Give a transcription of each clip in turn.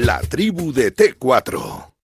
La tribu de T4.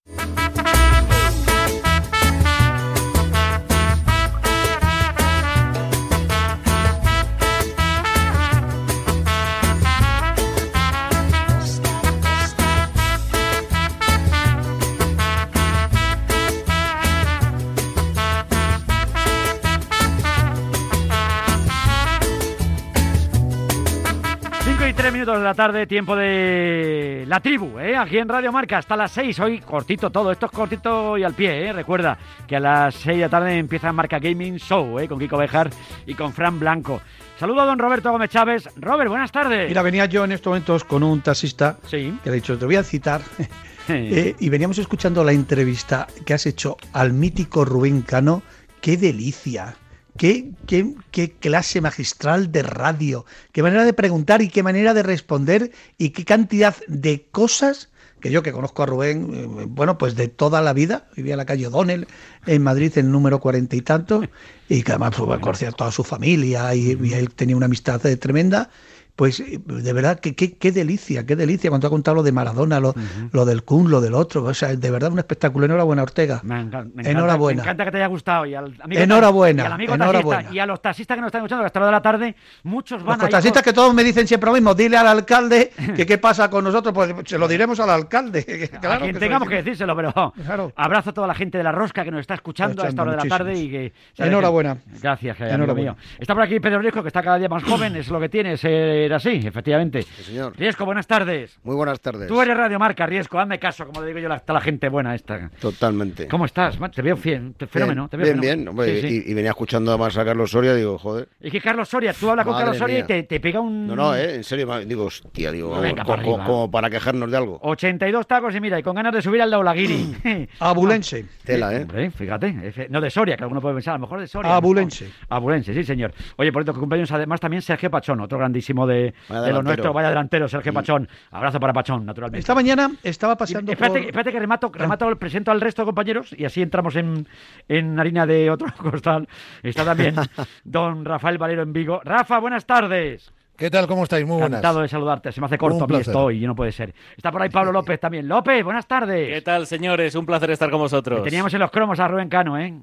3 minutos de la tarde, tiempo de la tribu, ¿eh? aquí en Radio Marca, hasta las 6, hoy cortito todo, esto es cortito y al pie, ¿eh? recuerda que a las 6 de la tarde empieza Marca Gaming Show, ¿eh? con Kiko Bejar y con Fran Blanco. Saludo a don Roberto Gómez Chávez. Robert, buenas tardes. Mira, venía yo en estos momentos con un taxista sí. que le he dicho, te voy a citar, eh, y veníamos escuchando la entrevista que has hecho al mítico Rubén Cano, qué delicia. Qué, qué, clase magistral de radio, qué manera de preguntar y qué manera de responder y qué cantidad de cosas que yo que conozco a Rubén, eh, bueno, pues de toda la vida, vivía en la calle O'Donnell, en Madrid, en el número cuarenta y tanto, y que además pues, conocía a toda su familia y, y él tenía una amistad eh, tremenda pues eh, de verdad, que qué delicia, qué delicia cuando ha contado lo de Maradona, lo, lo del Kun, lo del otro. O sea, de verdad un espectáculo. Enhorabuena, Ortega. Me encanta, enhorabuena. Me encanta que te haya gustado. Y al amigo enhorabuena. Y al amigo enhorabuena. Taxista, y a los taxistas que nos están escuchando, hasta la de la tarde, muchos van Los taxistas que todos me dicen siempre lo mismo. Dile al alcalde que qué pasa con nosotros. Pues se lo diremos al alcalde. Claro, a quien tengamos que decírselo, pero abrazo a toda la gente de la rosca que nos está escuchando a esta hora de la tarde. y que Enhorabuena. Gracias, enhorabuena. Está por aquí Pedro Riesco, que está cada día más joven. Es lo que tiene ser así, efectivamente. señor. Riesco, buenas tardes. Muy buenas tardes. Tú eres Radio Marca, Riesco, hazme caso, como le digo yo a la gente buena esta. Totalmente. ¿Cómo estás? Te veo bien, fenómeno. Bien, bien, Y, venía escuchando además a Carlos Soria, digo, joder. Es que Carlos Soria, tú hablas con Carlos Soria y te, pega un... No, no, eh, en serio, digo, hostia, digo, como, para quejarnos de algo. 82 tacos y mira, y con ganas de subir al Laulaguiri. Abulense. Tela, ¿eh? Hombre, fíjate. No, de Soria, que alguno puede pensar, a lo mejor de Soria. Abulense. Abulense, sí, señor. Oye, por cierto, que cumpleaños además también Sergio Pachón, otro grandísimo de, de lo nuestro, vaya delantero, Sergio Pachón. Abrazo para Pachón, naturalmente. Esta mañana estaba pasando. espérate, espérate, que remato, remato, presento al resto de compañeros y así entramos en, en harina de otro costal. Está también don Rafael Valero en Vigo. Rafa, buenas tardes. ¿Qué tal? ¿Cómo estáis? Muy buenas. Encantado de saludarte. Se me hace corto a mí esto hoy y no puede ser. Está por ahí Pablo López también. López, buenas tardes. ¿Qué tal, señores? Un placer estar con vosotros. teníamos en los cromos a Rubén Cano, ¿eh?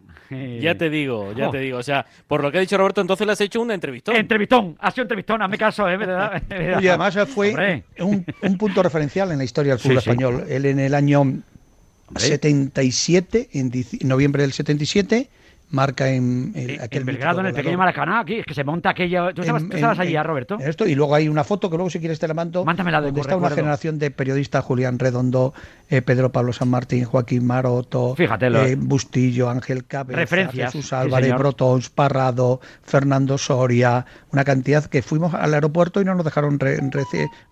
Ya te digo, ya te digo. O sea, por lo que ha dicho Roberto, entonces le has hecho un entrevistón. Entrevistón, ha sido entrevistón, hazme caso, ¿eh? ¿Verdad? Y además fue un, punto referencial en la historia del fútbol español. Él en el año 77, en noviembre del 77 marca en, aquel Belgrado, en el pequeño Maracaná, aquí, es que se monta aquella... ¿Tú estabas, allí, Roberto? Esto, y luego hay una foto que luego si quieres te la mando, Mántamela de donde está una generación de periodistas, Julián Redondo, eh, Pedro Pablo San Martín, Joaquín Maroto, Fíjate, eh, Bustillo, Ángel Cabeza, Jesús Álvarez, Brotons, Parrado, Fernando Soria, una cantidad que fuimos al aeropuerto y no nos dejaron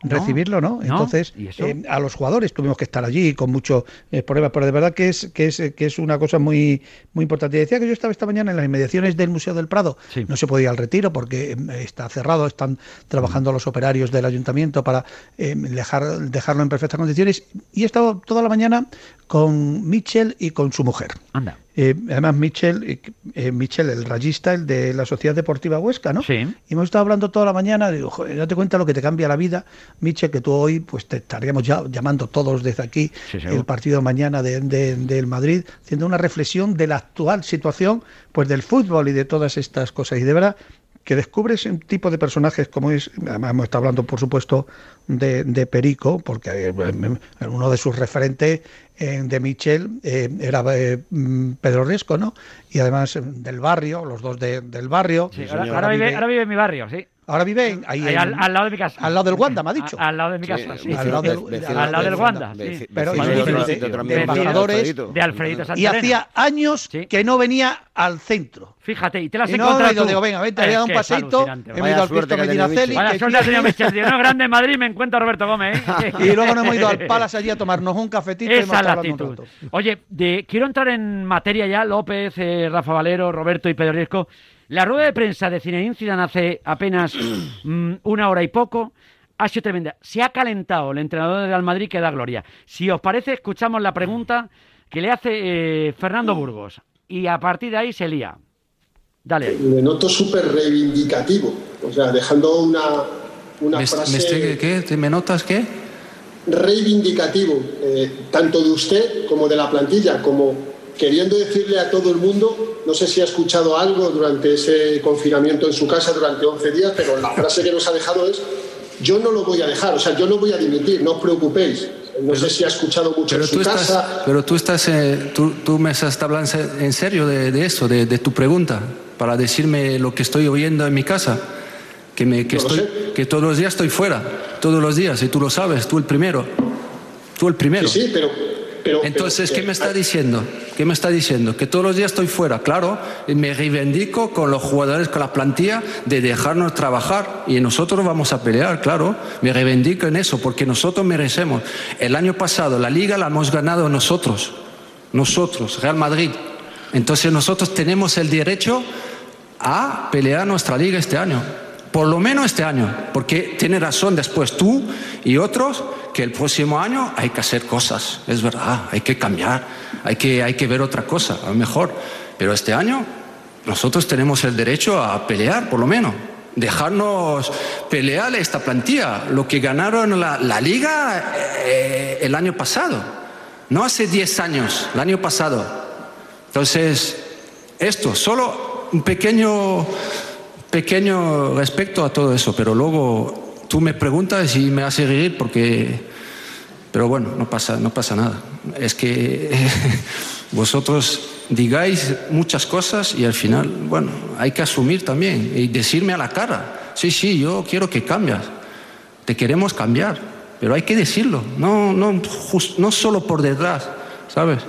recibirlo, ¿no? Entonces, eh, a los jugadores tuvimos que estar allí con mucho problemas, pero de verdad que es, que es, que es una cosa muy, muy importante. Y decía que yo estaba esta mañana en las inmediaciones del Museo del Prado. No se podía ir al retiro porque em, está cerrado, están trabajando los operarios del ayuntamiento para em, dejar, dejarlo en perfectas condiciones. Y he estado toda la mañana con Michel y con su mujer. Anda. Eh, además, Michel, eh, eh, Michel, el rayista, el de la Sociedad Deportiva Huesca, ¿no? Sí. Y hemos estado hablando toda la mañana, digo, joder, date cuenta lo que te cambia la vida, Michel, que tú hoy, pues te estaríamos ya llamando todos desde aquí, el partido mañana de, del Madrid, haciendo una reflexión de la actual situación, pues del fútbol y de todas estas cosas. Y de verdad, que descubres un tipo de personajes como es, además hemos estado hablando por supuesto de, de Perico, porque uno de sus referentes de Michel eh, era eh, mm, Pedro Riesco, ¿no? Y además eh, del barrio, los dos del barrio. ahora, vive, ahora, vive, en mi barrio, sí. Ahora vive ahí, al, lado de mi casa. Al lado del Wanda, me ha dicho. al lado de mi casa, sí. al, lado del, al lado del Wanda, sí. Pero de, embajadores. De Alfredito Y hacía años que no venía al centro. Fíjate, y te las he encontrado no, digo, venga, vente, había dado un paseito, hemos ido al Cristo Medinaceli. Vaya suerte, señor Michel. No grande en Madrid, me encuentra Roberto Gómez. ¿eh? y luego nos hemos ido al Palace allí a tomarnos un cafetito Esa y hemos la actitud. Oye, de, quiero entrar en materia ya, López, eh, Rafa Valero, Roberto y Pedro Riesco. La rueda de prensa de Zinedine Zidane hace apenas mm, una hora y poco ha sido tremenda. Se ha calentado el entrenador de Real Madrid que da gloria. Si os parece, escuchamos la pregunta que le hace eh, Fernando Burgos y a partir de ahí se lía. Dale. Me noto súper reivindicativo, o sea, dejando una, una frase... ¿Me, qué? ¿Me notas qué? reivindicativo, eh, tanto de usted como de la plantilla, como queriendo decirle a todo el mundo, no sé si ha escuchado algo durante ese confinamiento en su casa durante 11 días, pero la frase que nos ha dejado es, yo no lo voy a dejar, o sea, yo no voy a dimitir, no os preocupéis. No sé si ha escuchado mucho en su casa. pero tú estás, eh, tú, me estás hablando en serio de, eso, de, tu pregunta, para decirme lo que estoy oyendo en mi casa, que, me, que, estoy, que todos los días estoy fuera, todos los días, y tú lo sabes, tú el primero, tú el primero. Sí, sí, pero entonces, ¿qué me está diciendo? ¿Qué me está diciendo? Que todos los días estoy fuera, claro, y me reivindico con los jugadores, con la plantilla, de dejarnos trabajar y nosotros vamos a pelear, claro, me reivindico en eso, porque nosotros merecemos. El año pasado la liga la hemos ganado nosotros, nosotros, Real Madrid. Entonces nosotros tenemos el derecho a pelear nuestra liga este año, por lo menos este año, porque tiene razón después tú y otros que el próximo año hay que hacer cosas, es verdad, hay que cambiar, hay que, hay que ver otra cosa, a lo mejor. Pero este año nosotros tenemos el derecho a pelear, por lo menos. Dejarnos pelear esta plantilla, lo que ganaron la, la liga eh, el año pasado, no hace 10 años, el año pasado. Entonces, esto, solo un pequeño, pequeño respecto a todo eso, pero luego tú me preguntas y me hace reír porque... Pero bueno, no pasa, no pasa nada. Es que vosotros digáis muchas cosas y al final, bueno, hay que asumir también y decirme a la cara, sí, sí, yo quiero que cambies, te queremos cambiar, pero hay que decirlo, no, no, no solo por detrás, ¿sabes?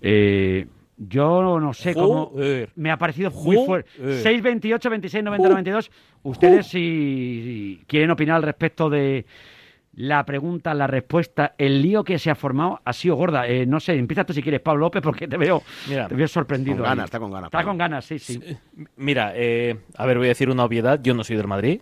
Eh, yo no sé cómo. Me ha parecido muy fuerte. 628, 26, 90, 92. Ustedes, si, quieren opinar al respecto de la pregunta, la respuesta, el lío que se ha formado ha sido gorda. Eh, no sé, empieza tú si quieres, Pablo López, porque te veo, te veo sorprendido. Con ganas, está con ganas. Está con ganas, sí, sí. Mira, eh, a ver, voy a decir una obviedad. Yo no soy del Madrid.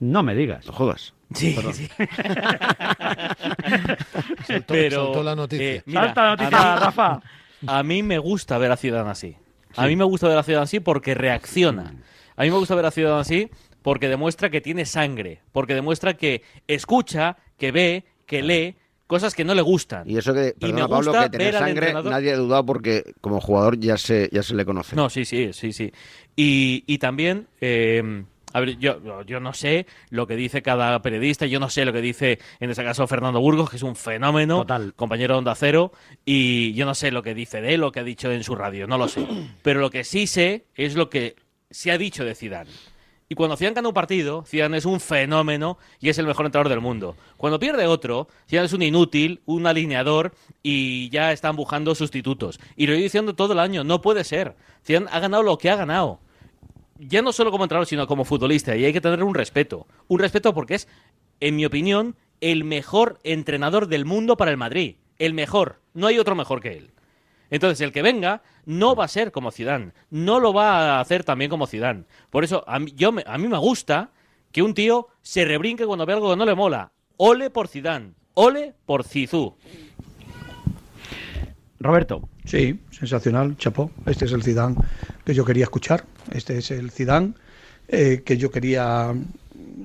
No me digas. No jodas. Sí, sí. Pero, la noticia. Eh, Salta la noticia, Rafa. A mí me gusta ver a Ciudad así. A mí me gusta ver a Ciudad así porque reacciona. A mí me gusta ver a Ciudad así porque demuestra que tiene sangre, porque demuestra que escucha, que ve, que lee cosas que no le gustan. Y eso que, perdona Pablo, que tener sangre nadie ha dudado porque como jugador ya se, ya se le conoce. No, sí, sí, sí, sí. Y, y también... Eh, a ver, yo, yo no sé lo que dice cada periodista, yo no sé lo que dice, en este caso, Fernando Burgos, que es un fenómeno, compañero de Onda Cero, y yo no sé lo que dice de él, lo que ha dicho en su radio, no lo sé. Pero lo que sí sé es lo que se ha dicho de Zidane. Y cuando Zidane gana un partido, Zidane es un fenómeno y es el mejor entrenador del mundo. Cuando pierde otro, Zidane es un inútil, un alineador y ya están buscando sustitutos. Y lo he diciendo todo el año, no puede ser. Zidane ha ganado lo que ha ganado ya no solo como entrenador, sino como futbolista. Y hay que tener un respeto. Un respeto porque es, en mi opinión, el mejor entrenador del mundo para el Madrid. El mejor. No hay otro mejor que él. Entonces, el que venga no va a ser como Zidane. No lo va a hacer también como Zidane. Por eso, a mí, yo, a mí me gusta que un tío se rebrinque cuando ve algo que no le mola. Ole por Zidane. Ole por Zizú. Roberto. Sí, sensacional, chapó. Este es el Zidane que yo quería escuchar. Este es el Zidane eh, que yo quería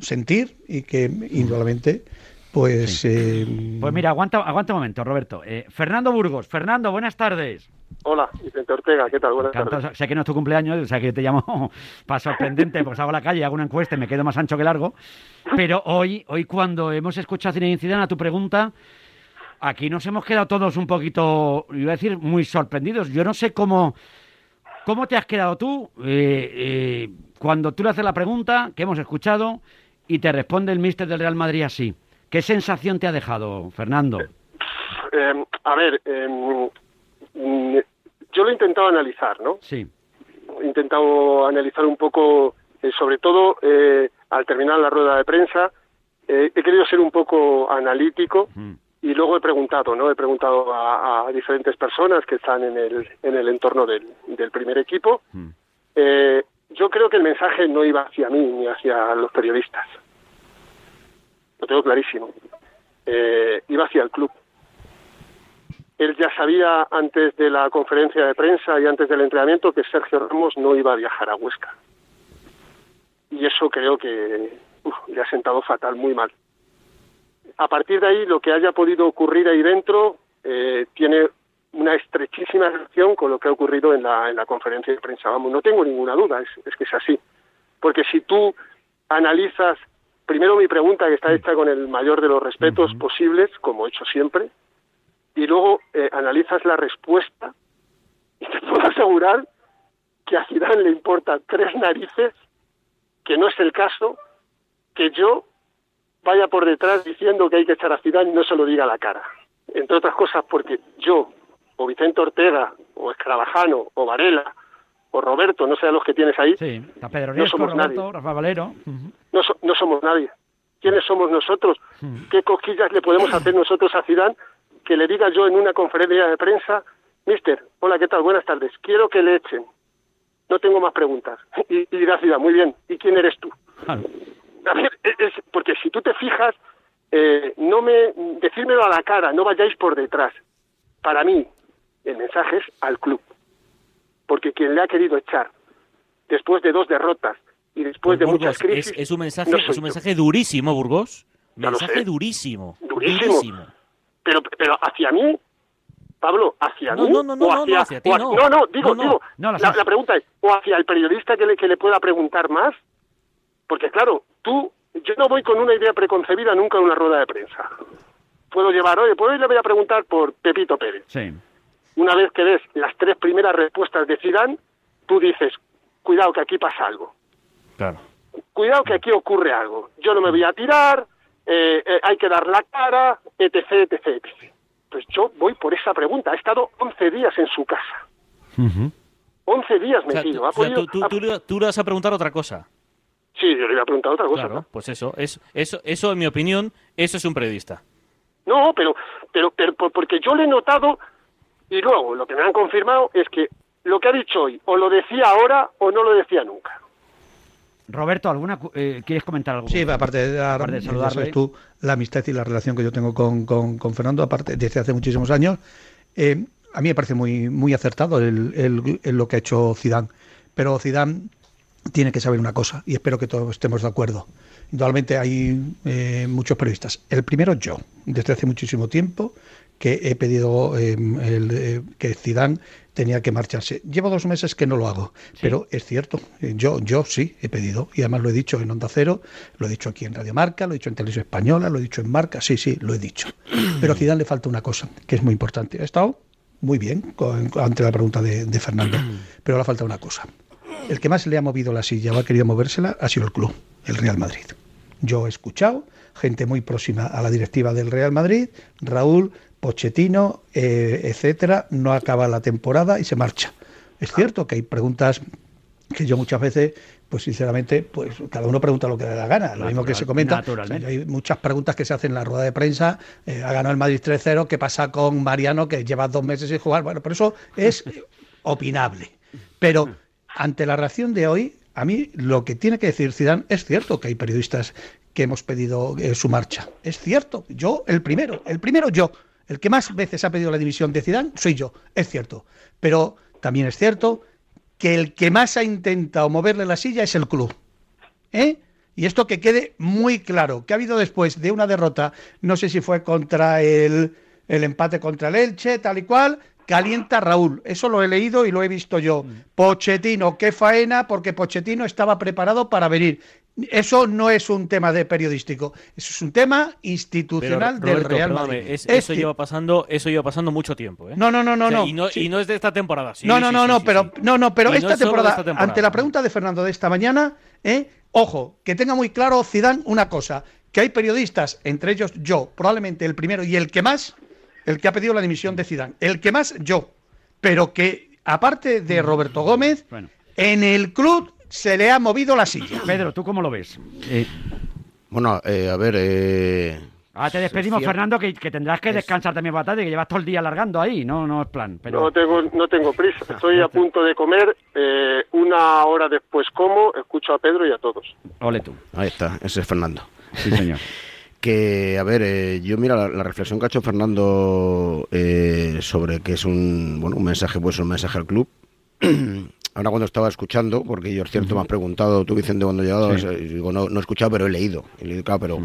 sentir y que indudablemente pues eh, pues mira aguanta aguanta un momento Roberto eh, Fernando Burgos Fernando buenas tardes Hola, Vicente Ortega, ¿qué tal? Buenas tardes. Sé que no es tu cumpleaños, o sea que te llamo para sorprendente, pues hago la calle, hago una encuesta y me quedo más ancho que largo. Pero hoy, hoy cuando hemos escuchado Cine Zidane a tu pregunta, aquí nos hemos quedado todos un poquito, iba a decir, muy sorprendidos. Yo no sé cómo, cómo te has quedado tú eh, eh, cuando tú le haces la pregunta que hemos escuchado y te responde el míster del Real Madrid así. ¿Qué sensación te ha dejado, Fernando? Eh, a ver, em, yo lo he intentado analizar, ¿no? Sí. He intentado analizar un poco, sobre todo al terminar la rueda de prensa, he querido ser un poco analítico y luego he preguntado, ¿no? He preguntado a, diferentes personas que están en el, en el entorno del, del primer equipo. Hmm. Eh, yo creo que el mensaje no iba hacia mí ni hacia los periodistas. Lo tengo clarísimo. Eh, iba hacia el club. Él ya sabía antes de la conferencia de prensa y antes del entrenamiento que Sergio Ramos no iba a viajar a Huesca. Y eso creo que le ha sentado fatal, muy mal a partir de ahí lo que haya podido ocurrir ahí dentro eh, tiene una estrechísima relación con lo que ha ocurrido en la, en la conferencia de prensa. Vamos, no tengo ninguna duda, es, que es así. Porque si tú analizas, primero mi pregunta que está hecha con el mayor de los respetos posibles, como he hecho siempre, y luego eh, analizas la respuesta, y te puedo asegurar que a Zidane le importan tres narices, que no es el caso, que yo vaya por detrás diciendo que hay que echar a Zidane y no se lo diga a la cara. Entre otras cosas porque yo, o Vicente Ortega, o Escarabajano, o Varela, o Roberto, no sé a los que tienes ahí, sí, Pedro no somos nadie. Rafa Valero. no, no, somos nadie. ¿Quiénes somos nosotros? ¿Qué cosquillas le podemos hacer nosotros a Zidane que le diga yo en una conferencia de prensa, Mister, hola, ¿qué tal? Buenas tardes. Quiero que le echen. No tengo más preguntas. Y, y dirá Zidane, muy bien. ¿Y quién eres tú? A ver, es, porque si tú te fijas, eh, no me decírmelo a la cara, no vayáis por detrás. Para mí, el mensaje es al club, porque quien le ha querido echar después de dos derrotas y después de muchas crisis es, un mensaje, es un mensaje durísimo, Burgos. Mensaje durísimo, durísimo. Pero, pero hacia mí, Pablo, hacia mí. No, no, no, no, hacia ti, no. no, no, digo, digo. La, la, pregunta es, o hacia el periodista que le, que le pueda preguntar más, porque claro, tú, yo no voy con una idea preconcebida nunca en una rueda de prensa. Puedo llevar, oye, pues hoy le voy a preguntar por Pepito Pérez. Sí. Una vez que ves las tres primeras respuestas de Zidane, tú dices, cuidado que aquí pasa algo. Claro. Cuidado que aquí ocurre algo. Yo no me voy a tirar, eh, eh, hay que dar la cara, etc, etc, etc. Pues yo voy por esa pregunta. Ha estado 11 días en su casa. 11 días metido. tú, le vas a preguntar otra cosa. Sí, yo le iba a preguntar otra cosa. Claro, pues eso, es, eso, eso, en mi opinión, eso es un periodista. No, pero, pero, pero porque yo le he notado y luego lo que me han confirmado es que lo que ha dicho hoy o lo decía ahora o no lo decía nunca. Roberto, ¿alguna eh, quieres comentar algo? Sí, aparte de, de saludarle. tú la amistad y la relación que yo tengo con, con, Fernando, aparte desde hace muchísimos años, eh, a mí me parece muy muy acertado el, el, lo que ha hecho Zidane. Pero Zidane tiene que saber una cosa, y espero que todos estemos de acuerdo. Indudablemente hay eh, muchos periodistas. El primero yo, desde hace muchísimo tiempo, que he pedido em, eh, que Zidane tenía que marcharse. Llevo dos meses que no lo hago, pero es cierto, eh, yo, yo sí he pedido, y además lo he dicho en Onda Cero, lo he dicho aquí en Radio Marca, lo he dicho en Televisión Española, lo he dicho en Marca, sí, sí, lo he dicho. Pero a Zidane le falta una cosa, que es muy importante. Ha estado muy bien ante la pregunta de, de Fernando, pero le falta una cosa el que más le ha movido la silla o ha querido movérsela ha sido el club, el Real Madrid. Yo he escuchado gente muy próxima a la directiva del Real Madrid, Raúl, Pochettino, eh, etcétera, no acaba la temporada y se marcha. Es cierto que hay preguntas que yo muchas veces, pues sinceramente, pues cada uno pregunta lo que le da la gana, lo mismo que se comenta. hay muchas preguntas que se hacen en la rueda de prensa, eh, ha ganado el Madrid 3-0, ¿qué pasa con Mariano que lleva dos meses sin jugar? Bueno, por eso es opinable. Pero ante la reacción de hoy, a mí lo que tiene que decir Zidane es cierto que hay periodistas que hemos pedido eh, su marcha. Es cierto, yo el primero, el primero yo, el que más veces ha pedido la división de Zidane soy yo, es cierto. Pero también es cierto que el que más ha intentado moverle la silla es el club. ¿Eh? Y esto que quede muy claro, que ha habido después de una derrota, no sé si fue contra el, el empate contra el Elche, tal y cual, Calienta Raúl, eso lo he leído y lo he visto yo. Mm. Pochettino, qué faena, porque Pochettino estaba preparado para venir. Eso no es un tema de periodístico, eso es un tema institucional del Real Madrid. eso lleva pasando, eso lleva pasando mucho tiempo, ¿eh? No, no, no, no, y no, y no es de esta temporada. no, no, no, no, pero no, no, pero esta, temporada, ante la pregunta de Fernando de esta mañana, ¿eh? ojo, que tenga muy claro Zidane una cosa, que hay periodistas, entre ellos yo, probablemente el primero y el que más, el que ha pedido la dimisión de Zidane. El que más, yo. Pero que, aparte de Roberto Gómez, en el club se le ha movido la silla. Pedro, ¿tú cómo lo ves? Eh, bueno, eh, a ver... Eh... Ah, te despedimos, Fernando, que, tendrás que descansar también para tarde, que llevas todo el día alargando ahí, no, no es plan. Pero... No, tengo, no tengo prisa, ah, estoy a punto de comer, eh, una hora después como, escucho a Pedro y a todos. Ole tú. Ahí está, ese es Fernando. Sí, señor. que, a ver, eh, yo mira la, reflexión que ha hecho Fernando eh, sobre que es un, bueno, un mensaje, pues un mensaje al club. Ahora cuando estaba escuchando, porque yo es cierto me has preguntado, tú Vicente cuando llegado, digo, no, no he escuchado, pero he leído. He leído claro, pero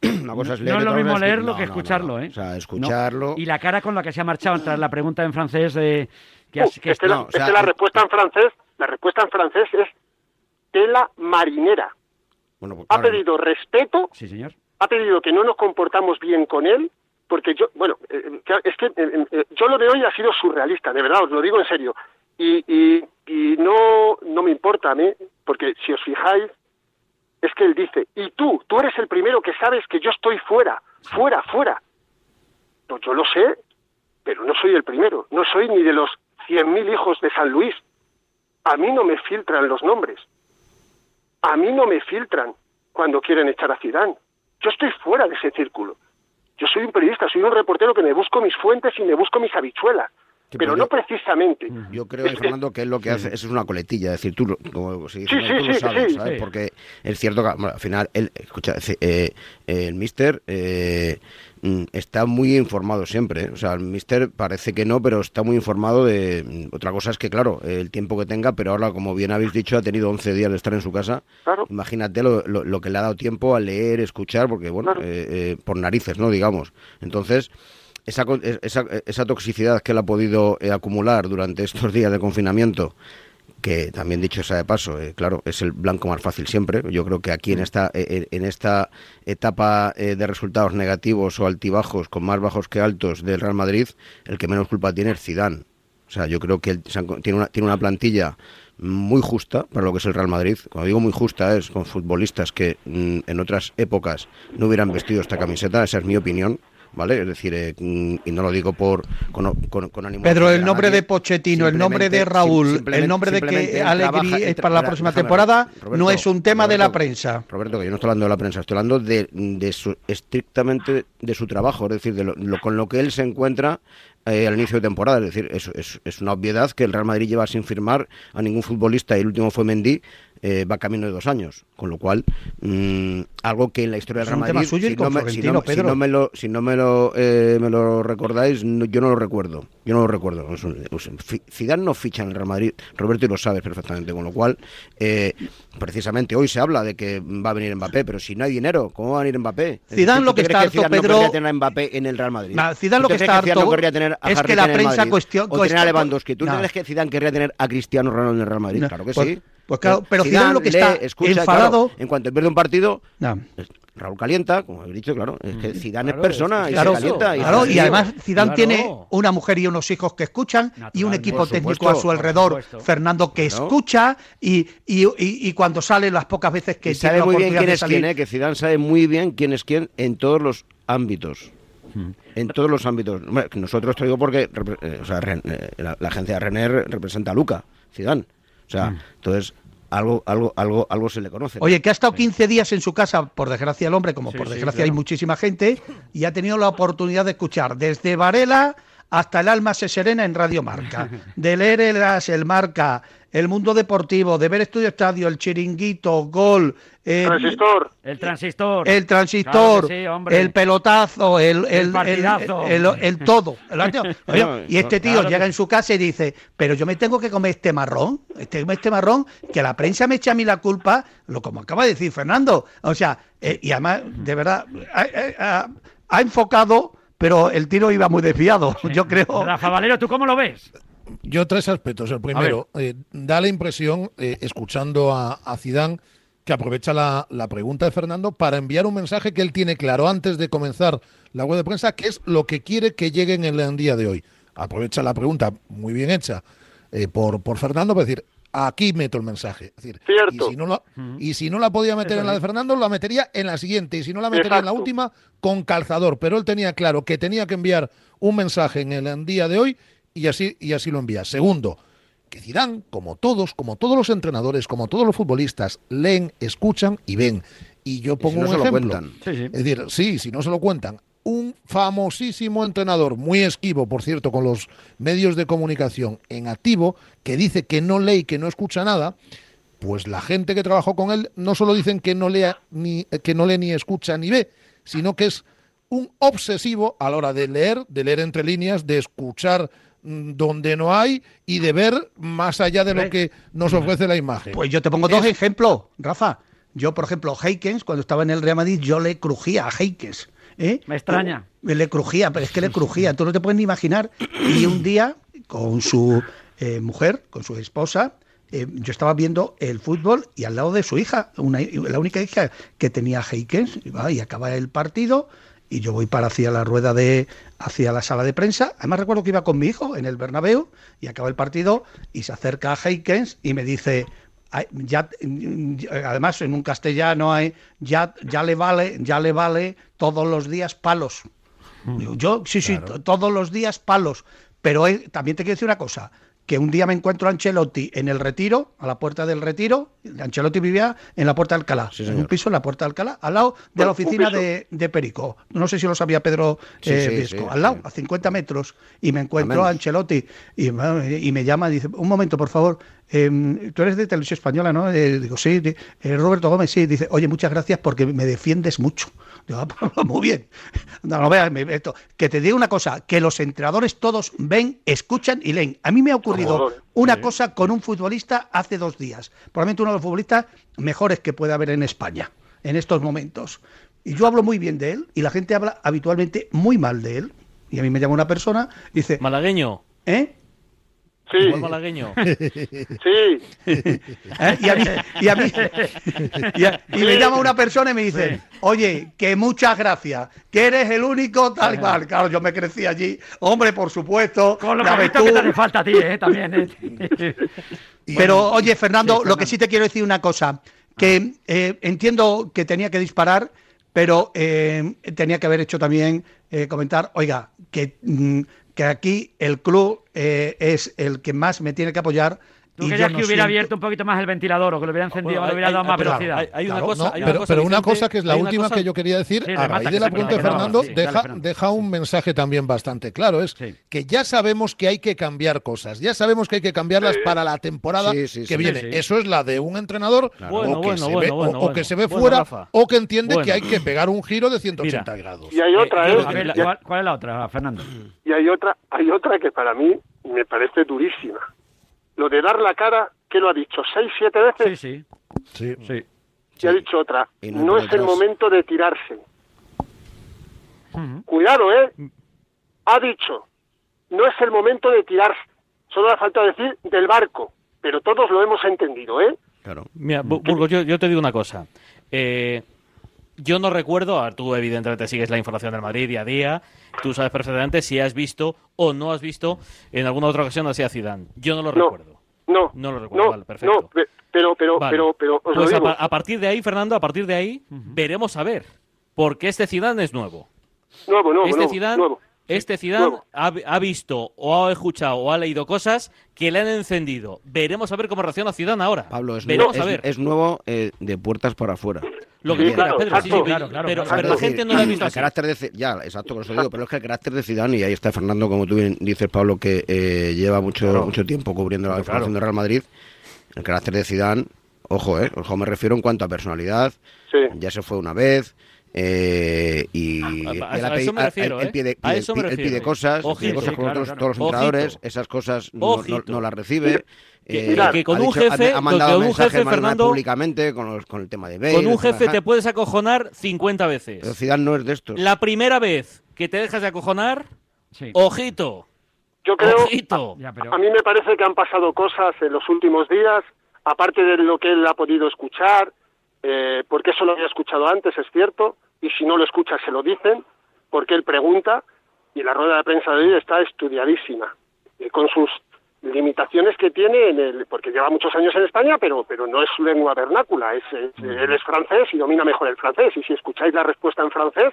Una cosa es leer, no es lo mismo leerlo no, que no, no, escucharlo, no. ¿eh? O sea, escucharlo. Y la cara con la que se ha marchado tras la pregunta en francés de... Que, has- Uh, que es que, la, es que la respuesta en francés, la respuesta en francés es tela marinera. Bueno, pues, Ha claro, pedido respeto, Sí, señor. Ha pedido que no nos comportamos bien con él, porque yo, bueno, eh, claro, es que eh, eh, yo lo de hoy ha sido surrealista, de verdad, os lo digo en serio. Y no, no me importa a mí, porque si os fijáis, es que él dice, y tú, tú eres el primero que sabes que yo estoy fuera, fuera, fuera. Pues yo lo sé, pero no soy el primero, no soy ni de los 100.000 hijos de San Luis. A mí no me filtran los nombres. A mí no me filtran cuando quieren echar a Zidane. Yo estoy fuera de ese círculo. Yo soy un periodista, soy un reportero que me busco mis fuentes y me busco mis habichuelas. Sí, pero pero no yo- precisamente. Yo creo, Es que- Fernando, que es lo que hace, eso es una coletilla, es decir, tú, lo- como se dice, Sí, ¿no? sí, tú lo sabes, sí, ¿sabes? sí. Porque es cierto que bueno, al final, él, escucha, eh, el mister eh, mm, está muy informado siempre, ¿eh? o sea, el mister parece que no, pero está muy informado de... mm, Otra cosa es que, claro, el tiempo que tenga, pero ahora, como bien habéis dicho, ha tenido 11 días de estar en su casa. Claro. Imagínate lo, lo- lo que le ha dado tiempo a leer, escuchar, porque, bueno, Claro. eh, eh, por narices, ¿no? Digamos. Entonces esa, esa, esa toxicidad que él ha podido eh, acumular durante estos días de confinamiento, que también dicho sea de paso, eh, claro, es el blanco más fácil siempre. Yo creo que aquí en esta, eh, en esta etapa eh, de resultados negativos o altibajos, con más bajos que altos del Real Madrid, el que menos culpa tiene es Zidane. O sea, yo creo que él tiene una, tiene una plantilla muy justa para lo que es el Real Madrid. Cuando digo muy justa es con futbolistas que mm, en otras épocas no hubieran vestido esta camiseta, esa es mi opinión. ¿Vale? Es decir, eh, mm, y no lo digo por con, con, con ánimo Pedro, el nombre nadie. de Pochettino, el nombre de Raúl, el nombre de que trabaja- es para la próxima déjame, temporada Roberto, no es un tema de la prensa. Roberto, que yo no estoy hablando de la prensa, estoy hablando de, de su, estrictamente de su trabajo, es decir, de lo, lo- con lo que él se encuentra eh, al inicio de temporada. Es decir, es, es- es una obviedad que el Real Madrid lleva sin firmar a ningún futbolista y el último fue Mendy. Eh, va camino de dos años, con lo cual mm, algo que en la historia del Real Madrid, suyo si, no me, si, no, si no me lo, si no me lo, eh, me lo recordáis, no- yo no lo recuerdo, yo no lo recuerdo. Zidane no ficha en el Real Madrid, Roberto y lo sabes perfectamente, con lo cual eh, precisamente hoy se habla de que va a venir Mbappé, pero si no hay dinero, ¿cómo va a venir Mbappé? Zidane ¿Tú lo que está harto, Zidane no Pedro- querría tener a Mbappé en el Real Madrid? No, Zidane lo ¿Tú te que está harto no querría tener a es que la prensa cuestión- o tener a Lewandowski. ¿Tú no. crees que Zidane querría tener a Cristiano Ronaldo en el Real Madrid? No, Claro que pues- sí. Pues claro, pero Zidane lo que está escucha, enfadado- claro, en cuanto pierde un partido, No. Raúl calienta, como he dicho, claro, es que Zidane claro, es persona es- y Claro, se calienta. y claro, y además Zidane Claro. tiene una mujer y unos hijos que escuchan y un equipo técnico supuesto, a su alrededor. Fernando, que Claro. escucha y, y, y- y cuando sale las pocas veces que y tiene sabe la muy bien quién es salir, quién, ¿eh? que Zidane sabe muy bien quién es quién en todos los ámbitos. En todos los ámbitos. Nosotros te digo porque eh, o sea, Ren- eh, la, la agencia de René representa a Luca, Zidane. O sea, entonces algo, algo, algo, algo se le conoce. Oye, que ha estado 15 días en su casa, por desgracia el hombre, como Sí, por sí, desgracia hay muchísima gente, y ha tenido la oportunidad de escuchar desde Varela hasta el alma se serena en Radio Marca, de leer el As, el Marca, el Mundo Deportivo, de ver Estudio Estadio, el Chiringuito, Gol, eh, Transistor. El transistor. el transistor, Claro sí, hombre. el pelotazo, el, el, el- partidazo. el- el- el todo. El Oye, y este tío claro llega en su casa y dice, pero yo me tengo que comer este marrón, este, este marrón, que la prensa me echa a mí la culpa, lo como acaba de decir Fernando. O sea, eh, y además, de verdad, ha, ha- ha enfocado, pero el tiro iba muy desviado, yo creo. Rafa Valero, ¿tú cómo lo ves? Yo tres aspectos. El primero, eh, da la impresión, eh, escuchando a, a Zidane, que aprovecha la, la pregunta de Fernando para enviar un mensaje que él tiene claro antes de comenzar la web de prensa, que es lo que quiere que llegue en el día de hoy. Aprovecha la pregunta muy bien hecha eh, por, por Fernando para decir, aquí meto el mensaje. Es decir, Cierto. Y si, no la, y si no la podía meter en la de Fernando, la metería en la siguiente. Y si no la metería en la última, con calzador. Pero él tenía claro que tenía que enviar un mensaje en el día de hoy y así, y así lo envía. Segundo, que Zidane, como todos, como todos los entrenadores, como todos los futbolistas, leen, escuchan y ven. Y yo Y si pongo no un se lo ejemplo. cuentan. Sí, sí. Es decir, sí, si no se lo cuentan. Un famosísimo entrenador, muy esquivo, por cierto, con los medios de comunicación en activo, que dice que no lee y que no escucha nada, pues la gente que trabajó con él no solo dicen que no lea ni que no lee ni escucha ni ve, sino que es un obsesivo a la hora de leer, de leer entre líneas, de escuchar mm, donde no hay y de ver más allá de lo que nos ofrece la imagen. Pues yo te pongo dos ejemplos, Rafa. Yo, por ejemplo, Heikens, cuando estaba en el Real Madrid, yo le crujía a Heikens. ¿Eh? Me extraña. Le crujía, pero es que le crujía, tú no te puedes ni imaginar. Y un día, con su eh, mujer, con su esposa, eh, yo estaba viendo el fútbol y al lado de su hija, una, la única hija que tenía Heikens, y, va, y acaba el partido y yo voy para hacia la rueda de hacia la sala de prensa. Además recuerdo que iba con mi hijo en el Bernabéu y acaba el partido y se acerca a Heikens y me dice "Ay, ya además en un castellano hay ya ya le vale ya le vale todos los días palos. Digo, yo sí sí to- todos los días palos, pero también te quiero decir una cosa que un día me encuentro a Ancelotti en el retiro, a la puerta del retiro. Ancelotti vivía en la puerta de Alcalá, en un piso en la puerta de Alcalá, al lado de la oficina de, de Perico. No sé si lo sabía Pedro Sí, eh, sí, Viesco, sí, al lado, a 50 metros. Y me encuentro a Ancelotti y, y me llama y dice, un momento, por favor, em, tú eres de Televisión Española, ¿no? Eh, digo, sí, eh, Roberto Gómez, sí. Dice, oye, muchas gracias porque me defiendes mucho. Digo, "Ah, pues, muy bien. No, no veas, me- esto. Que te digo una cosa, que los entrenadores todos ven, escuchan y leen. A mí me ha ocurrido una cosa con un futbolista hace dos días. Probablemente uno de los futbolistas mejores que puede haber en España en estos momentos. Y yo hablo muy bien de él y la gente habla habitualmente muy mal de él. Y a mí me llama una persona dice, Malagueño. ¿eh? Sí, Igual malagueño. sí. ¿Eh? Y a mí, y a mí- y a- y me llama una persona y me dice, oye, que muchas gracias, que eres el único tal cual. Claro, yo me crecí allí, hombre, por supuesto. Con lo que te hace falta a ti, ¿eh? También, ¿eh? Pero oye, Fernando, lo que sí te quiero decir una cosa, que eh, entiendo que tenía que disparar, pero eh, tenía que haber hecho también eh, comentar, oiga, que, mm, que aquí el club eh, es el que más me tiene que apoyar. Tú querías no que hubiera siento- abierto un poquito más el ventilador o que lo hubiera encendido, Bueno, o le hubiera hay- dado hay- más pero velocidad. hay- hay una Claro, cosa- no, hay una pero, cosa, pero una cosa que es la última cosa- que yo quería decir, Sí, a raíz se apunte me de Fernando, sí, deja, Fernando. deja un mensaje también bastante claro, es Sí. que ya sabemos que hay que cambiar cosas, ya sabemos que hay que cambiarlas para la temporada Sí, sí, que sí. viene. Eso es la de un entrenador o, que se ve, fuera o que entiende que hay que pegar un giro de 180 Mira. grados. Y hay otra, ¿eh? A ver, la- Y- ¿cuál, cuál es la otra, Fernando? Y hay otra, hay otra que para mí me parece durísima. Lo de dar la cara, ¿qué lo ha dicho? ¿Seis, siete Sí, veces? sí. Sí. sí. Y ha dicho otra. Y no es el momento de tirarse. Cuidado, ¿eh? Ha dicho. No es el momento de tirarse. Solo hace falta decir del barco. Pero todos lo hemos entendido, ¿eh? Claro. Mira, Bu- Burgos, yo, yo te digo una cosa. Eh, yo no recuerdo, a ver, tú evidentemente sigues la información del Madrid día a día, tú sabes perfectamente si has visto o no has visto en alguna otra ocasión así a Zidane. Yo no lo No. recuerdo. No. No lo recuerdo, No, vale, perfecto. no, pe- pero, pero, Vale. pero, pero, os lo Pues a, digo. a partir de ahí, Fernando, a partir de ahí, veremos a ver. Porque este Zidane es nuevo. Nuevo, nuevo, este nuevo, Zidane, nuevo. este Zidane ha, ha visto o ha escuchado o ha leído cosas que le han encendido. Veremos a ver cómo reacciona Zidane ahora. Pablo, es, Veremos nuevo, a es, ver. es nuevo eh, de puertas para afuera. Lo que Sí, claro, Pedro, sí. Claro, claro, pero, claro. pero la gente no lo ha visto el así. carácter de ya, exacto, por eso digo, pero es que el carácter de Zidane, y ahí está Fernando, como tú bien dices, Pablo, que eh, lleva mucho, mucho tiempo cubriendo la información del Real Madrid, el carácter de Zidane, ojo, eh, ojo me refiero en cuanto a personalidad, Sí. ya se fue una vez, eh, y A- a- él a ha eso pedido- me refiero, él ¿eh? pide, cosas, Ojito. pide cosas Sí, con claro, otros, claro. todos los Ojito. entrenadores, esas cosas no, no- Ojito. no las recibe. Que- eh, que- con ha un ha- jefe- ha mandado con un jefe, Fernando, públicamente con, los- con el tema de Bale, Con un jefe te puedes acojonar 50 Pero veces. Zidane no es de estos. La primera vez que te dejas de acojonar, Sí. ojito, Yo creo, ojito. Pero... a mí me parece que han pasado cosas en los últimos días, aparte de lo que él ha podido escuchar, eh, porque eso lo había escuchado antes, es cierto, y si no lo escucha se lo dicen, porque él pregunta, y la rueda de prensa de hoy está estudiadísima, eh, con sus limitaciones que tiene, en el, porque lleva muchos años en España, pero, pero no es su lengua vernácula, es, es- él es francés y domina mejor el francés, y si escucháis la respuesta en francés,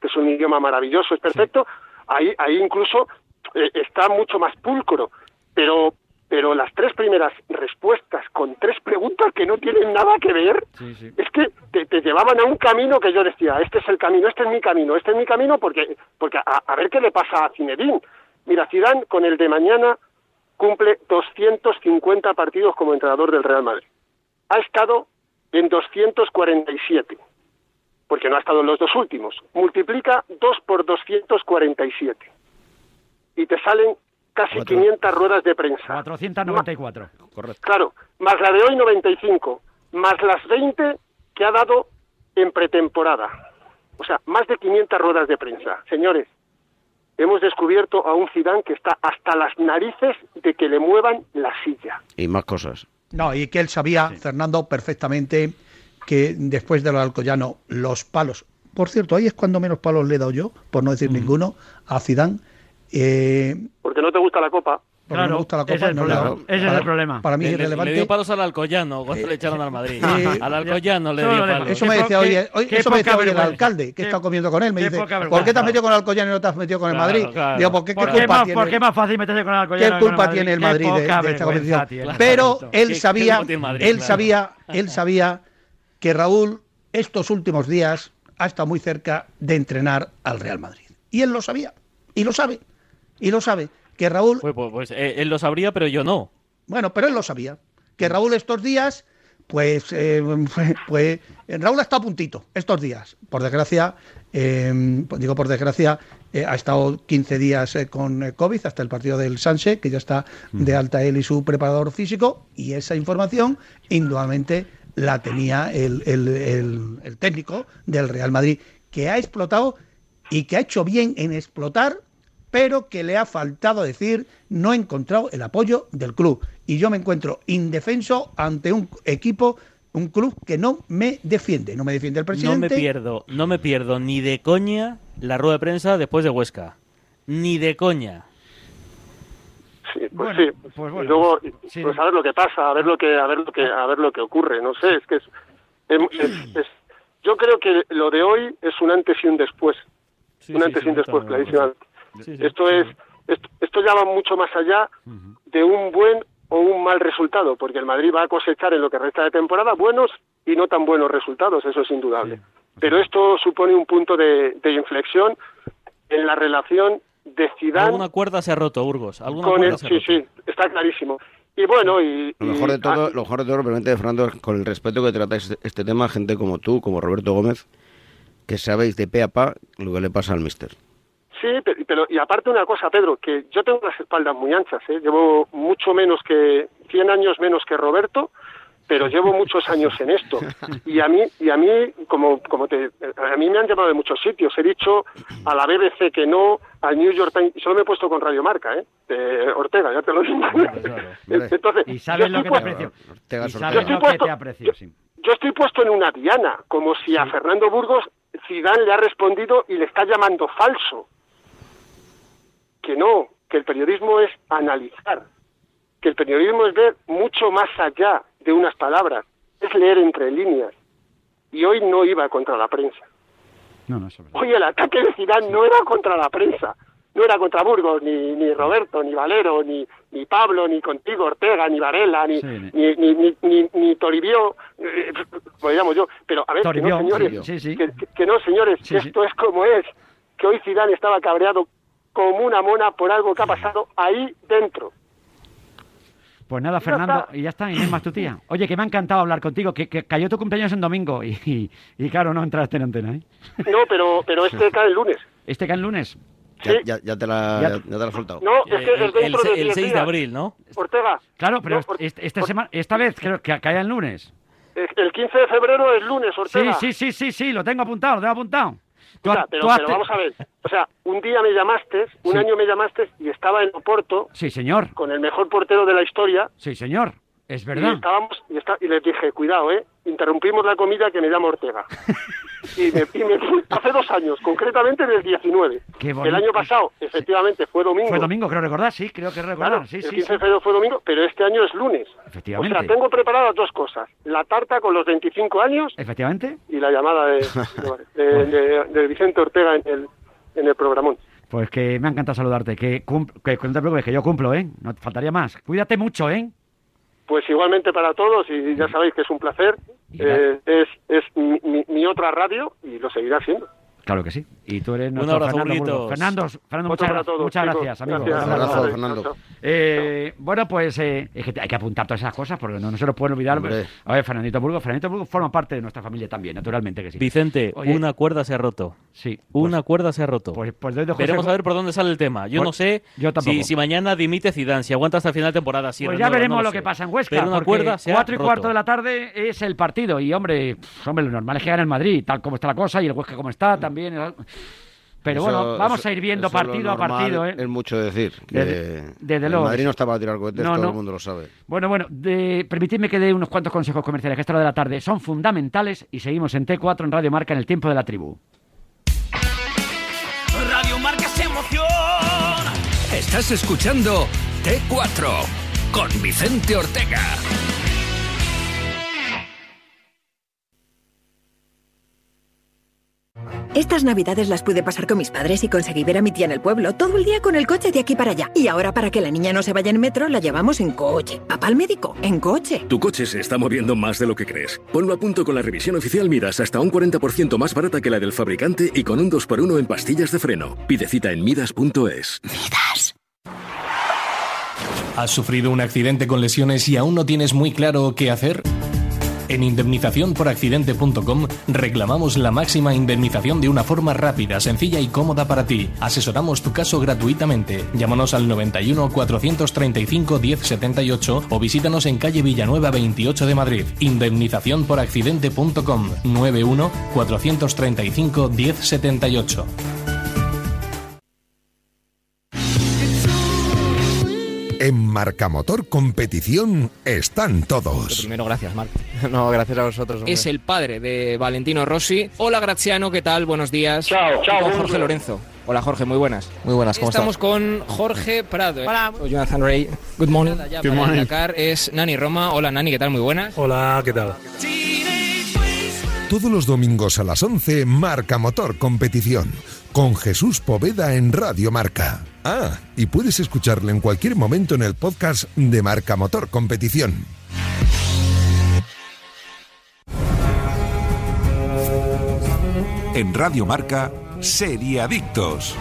que es un idioma maravilloso, es perfecto, ahí, ahí incluso eh, está mucho más pulcro, pero, pero las tres primeras respuestas con tres preguntas que no tienen nada que ver, Sí, sí. es que te, te llevaban a un camino que yo decía, este es el camino, este es mi camino, este es mi camino, porque, porque a, a ver qué le pasa a Zinedine. Mira, Zidane con el de mañana cumple 250 partidos como entrenador del Real Madrid. Ha estado en 247, porque no ha estado en los dos últimos. Multiplica 2 por 247 y te salen casi Cuatro. 500 ruedas de prensa. 494. Correcto. Claro, más la de hoy 95, más las 20 que ha dado en pretemporada. O sea, más de 500 ruedas de prensa. Señores, hemos descubierto a un Zidane que está hasta las narices de que le muevan la silla. Y más cosas. No, y que él sabía, Fernando, perfectamente que después de lo Alcoyano, los palos. Por cierto, ahí es cuando menos palos le he dado yo, por no decir ninguno, a Zidane. Eh, Porque no te gusta la copa. Porque Claro, no me gusta la ese copa es y no el le he problema. dado. Ese es el Para- problema. Para mí Le, es le- relevante. le dio palos al Alcoyano cuando le echaron al Madrid. eh, al Alcoyano le dio palos. Eso me decía hoy, hoy- eso me decía hoy el alcalde que he estado comiendo con él. Me dice, ¿por qué te has metido con el Alcoyano y no te has metido con el Madrid? Digo, ¿por qué, ¿Por qué culpa más, tiene? por qué más fácil meterse con el Alcoyano? ¿Qué culpa tiene el Madrid de, esta competición? Pero él sabía, él sabía, él sabía que Raúl estos últimos días ha estado muy cerca de entrenar al Real Madrid. Y él lo sabía, y lo sabe, y lo sabe, que Raúl Pues, pues- pues, eh, él lo sabría, pero yo no. bueno, pero él lo sabía. Que Raúl estos días, pues, eh, pues Raúl ha estado a puntito estos días. Por desgracia, eh, pues digo por desgracia, eh, ha estado 15 días eh, con COVID hasta el partido del Sanse, que ya está de alta él y su preparador físico, y esa información, indudablemente, la tenía el, el- el- el técnico del Real Madrid, que ha explotado y que ha hecho bien en explotar pero que le ha faltado decir no he encontrado el apoyo del club y yo me encuentro indefenso ante un equipo, un club que no me defiende, no me defiende el No presidente. me pierdo, no me pierdo ni de coña la rueda de prensa después de Huesca. Ni de coña. Sí, pues Bueno, sí. pues bueno, y luego, sí. pues a ver lo que pasa, a ver lo que, a ver lo que, a ver lo que ocurre. No sé, es que es, es- es- yo creo que lo de hoy es un antes y un después, Sí, un sí, antes sí, y un después, clarísimamente. Sí, sí, esto sí, es, esto, esto ya va mucho más allá de un buen o un mal resultado, porque el Madrid va a cosechar en lo que resta de temporada buenos y no tan buenos resultados, eso es indudable. Pero esto supone un punto de, de inflexión en la relación de Zidane Alguna cuerda se ha roto, Burgos. Alguna con cuerda el, se ha sí, roto. sí, está clarísimo. Y bueno, y, Lo mejor de todo, ah, lo mejor de todo, realmente, Fernando, con el respeto que tratáis este, este tema, gente como tú, como Roberto Gómez, que sabéis de pe a pa lo que le pasa al mister. Sí, pero, pero- y aparte una cosa, Pedro, que yo tengo las espaldas muy anchas, ¿eh? llevo mucho menos que 100 años menos que Roberto, pero llevo muchos años en esto. Y a mí, y a mí, como, como te, a mí me han llamado de muchos sitios. He dicho a la BBC que no, al New York Times, y solo me he puesto con Radio Marca, ¿eh? De Ortega, ya te lo digo. Entonces, Y yo sabes lo que te aprecio. Ortega Y sabes Yo estoy lo que puesto- te aprecio, sí. yo estoy puesto en una diana, como si a Fernando Burgos Zidane le ha respondido y le está llamando falso. Que no, que el periodismo es analizar, que el periodismo es ver mucho más allá de unas palabras, es leer entre líneas. Y hoy no iba contra la prensa. No, no, verdad. Hoy el ataque de Zidane no era contra la prensa, no era contra Burgos, ni, ni Roberto, ni Valero, ni, ni Pablo, ni contigo Ortega, ni Varela, ni, Sí, ni- ni, ni, ni, Toribio, eh, llamo yo. Pero a ver, que no, señores. Sí. Que, no, señores, que esto es como es, que hoy Zidane estaba cabreado como una mona por algo que ha pasado ahí dentro. Pues nada, Fernando, y ya está, y no hay más tu tía. Oye, que me ha encantado hablar contigo, que, que cayó tu cumpleaños en domingo y, y, y claro, no entraste en antena, ¿eh? No, pero, pero este cae el lunes. Este cae el lunes. Ya, Sí. ya, ya te la, Ya. te la has soltado. No, es que es el, de el 10 6 de abril, ¿no? Ortega, Claro, pero No, por- este, este por- sema- esta vez creo que cae el lunes. el 15 de febrero es lunes, Sí, Ortega. sí, sí, sí, sí, lo tengo apuntado, lo tengo apuntado. Escucha, ha- pero, vamos a ver. O sea, un día me llamaste, un Sí. año me llamaste y estaba en Oporto Sí, señor, con el mejor portero de la historia. sí, señor, es Y verdad. estábamos y, está- y les dije, cuidado, eh, interrumpimos la comida que me llama Ortega. y, me, y me fui hace dos años, concretamente del 19. Qué el año pasado, efectivamente, fue domingo. Fue domingo, creo recordar, sí, creo que recordar, Claro, sí, el sí, 15 sí. de febrero fue domingo, pero este año es lunes. Efectivamente. O sea, tengo preparadas dos cosas. La tarta con los 25 años Efectivamente. y la llamada de, de, de- de Vicente Ortega en el, en el programón. Pues que me ha encantado saludarte, que, que preocupes, que yo cumplo, ¿eh? No te faltaría más. Cuídate mucho, ¿eh? Pues igualmente para todos y ya sabéis que es un placer. Eh, es es mi, mi- mi otra radio y lo seguirá siendo. Claro que sí. Y tú eres Un nuestro abrazo, Fernando. Fernando, muchas, para todos, muchas gracias, amigo. Gracias. Un abrazo. Fernando. Eh, bueno, pues eh, es que hay que apuntar todas esas cosas porque no, no se nos pueden olvidar. Hombre. A ver, Fernandito Burgos, Fernandito Burgos forma parte de nuestra familia también, naturalmente que sí. Vicente, Oye. una cuerda se ha roto. Sí. Una cuerda se ha roto. Pues, pues doy de José Veremos a ver por dónde sale el tema. Yo Pues- no sé yo tampoco. si, si mañana dimite Zidane, si aguanta hasta el final de temporada. Si Pues ya veremos no lo, que pasa en Huesca. Pero una porque cuerda se ha y roto. cuarto de la tarde es el partido. Y hombre, pff, hombre, lo normal es que gane el Madrid, tal como está la cosa, y el Huesca como está también. Pero Eso- bueno, vamos eso- a ir viendo partido a partido. ¿eh? Es mucho decir. Que Desde- desde el luego. Madrid no estaba a tirar cohetes, No, todo no. el mundo lo sabe. Bueno, bueno, de, permitidme que dé unos cuantos consejos comerciales que esta hora de la tarde son fundamentales y seguimos en T4 en Radio Marca en el tiempo de la tribu. Radio Marca se emoción. Estás escuchando T4 con Vicente Ortega. Estas navidades las pude pasar con mis padres y conseguí ver a mi tía en el pueblo todo el día con el coche de aquí para allá. Y ahora para que la niña no se vaya en metro la llevamos en coche. Papá al médico, en coche. Tu coche se está moviendo más de lo que crees. Ponlo a punto con la revisión oficial Midas hasta un 40% más barata que la del fabricante y con un 2x1 en pastillas de freno. Pide cita en midas.es. ¿Has sufrido un accidente con lesiones y aún no tienes muy claro qué hacer? En indemnizaciónporaccidente.com reclamamos la máxima indemnización de una forma rápida, sencilla y cómoda para ti. Asesoramos tu caso gratuitamente. Llámanos al 91 435 1078 o visítanos en calle Villanueva 28 de Madrid. Indemnizaciónporaccidente.com 91 435 1078. En Marcamotor Competición están todos. Primero, gracias, Marc. No, gracias a vosotros. Es el padre de Valentino Rossi. Hola, Graziano, ¿qué tal? Buenos días. Chao, chao, Con Jorge. Lorenzo. Hola, Jorge, muy buenas. Muy buenas, ¿cómo Estamos estás? con Jorge Prado. Hola. Soy Jonathan Ray. Good morning. Good para morning. Es Nani Roma. Hola, Nani, ¿qué tal? Muy buenas. Hola, ¿qué tal? Todos los domingos a las 11, Marca Motor Competición, con Jesús Poveda en Radio Marca. Ah, y puedes escucharle en cualquier momento en el podcast de Marca Motor Competición. En Radio Marca, Seriadictos.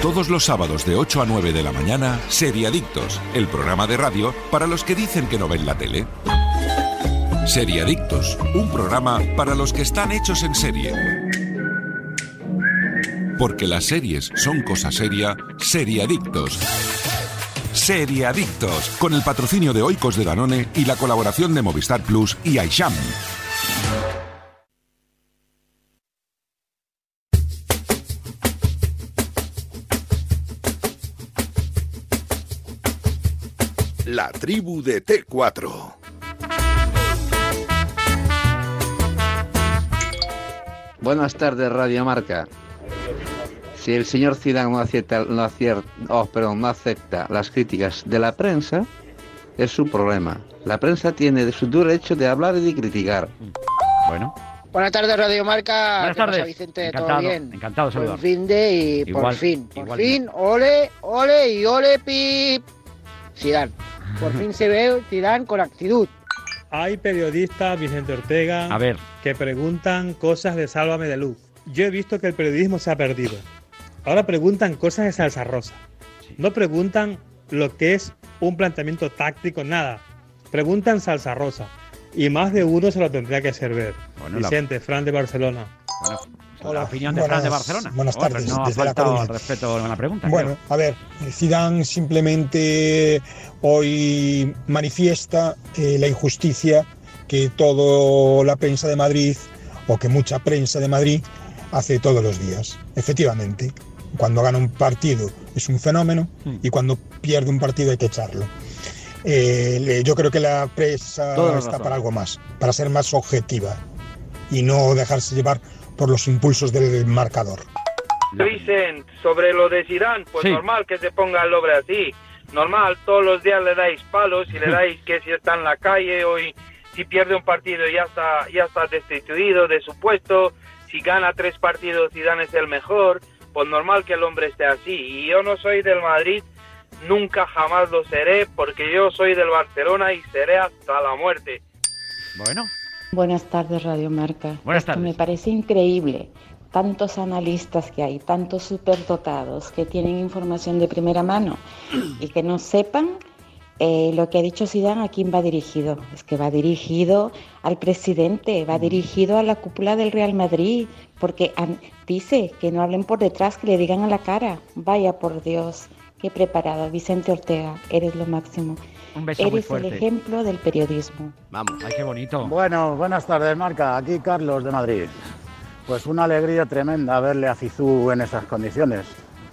Todos los sábados de 8 a 9 de la mañana, Seriadictos, el programa de radio para los que dicen que no ven la tele. Seriadictos, un programa para los que están hechos en serie. Porque las series son cosa seria, Seriadictos. Seriadictos, con el patrocinio de Oikos de Danone y la colaboración de Movistar Plus y Aisham. La tribu de T4. Buenas tardes, Radio Marca. Si el señor Zidane no acepta, no acier- oh, perdón, no acepta las críticas de la prensa, es su problema. La prensa tiene de su derecho de hablar y de criticar. Bueno. Buenas tardes, Radio Marca. Buenas ¿Qué pasa, tardes. Vicente? Encantado, ¿Todo bien? encantado saludar. Buen fin de y por fin, por igual. fin, ole, ole y ole pip. Zidane. Por fin se ve Zidane con actitud. Hay periodistas, Vicente Ortega, A ver. que preguntan cosas de Sálvame de Luz. Yo he visto que el periodismo se ha perdido. Ahora preguntan cosas de salsa rosa. No preguntan lo que es un planteamiento táctico, nada. Preguntan salsa rosa. Y más de uno se lo tendría que hacer ver. Bueno, la- Vicente, Fran de Barcelona. La opinión de Fran de buenas- Barcelona. buenas Joder, tardes, No ha desde La faltado Coruña. al respeto en la pregunta. Bueno, a ver, Zidane simplemente hoy manifiesta eh, la injusticia que toda la prensa de Madrid o que mucha prensa de Madrid hace todos los días. Efectivamente, cuando gana un partido es un fenómeno y cuando pierde un partido hay que echarlo. Eh, yo creo que la prensa Toda la está razón. para algo más, para ser más objetiva y no dejarse llevar por los impulsos del marcador. Vicent, sobre lo de Zidane, pues Sí. normal que se ponga el doble así. Normal, todos los días le dais palos y le dais que si está en la calle o si pierde un partido ya está ya está destituido de su puesto. Si gana tres partidos Zidane es el mejor, pues normal que el hombre esté así. Y yo no soy del Madrid, nunca jamás lo seré porque yo soy del Barcelona y seré hasta la muerte. Bueno. Buenas tardes, Radio Marca. Buenas tardes. Me parece increíble. Tantos analistas que hay, tantos superdotados que tienen información de primera mano y que no sepan eh, lo que ha dicho Sidán, ¿a quién va dirigido? Es que va dirigido al presidente, va mm. dirigido a la cúpula del Real Madrid, porque dice que no hablen por detrás, que le digan a la cara. Vaya por Dios, qué preparado. Vicente Ortega, eres lo máximo. Un beso Eres muy fuerte. el ejemplo del periodismo. Vamos, ay, qué bonito. Bueno, buenas tardes, Marca. Aquí Carlos de Madrid. Pues una alegría tremenda verle a Cizú en esas condiciones.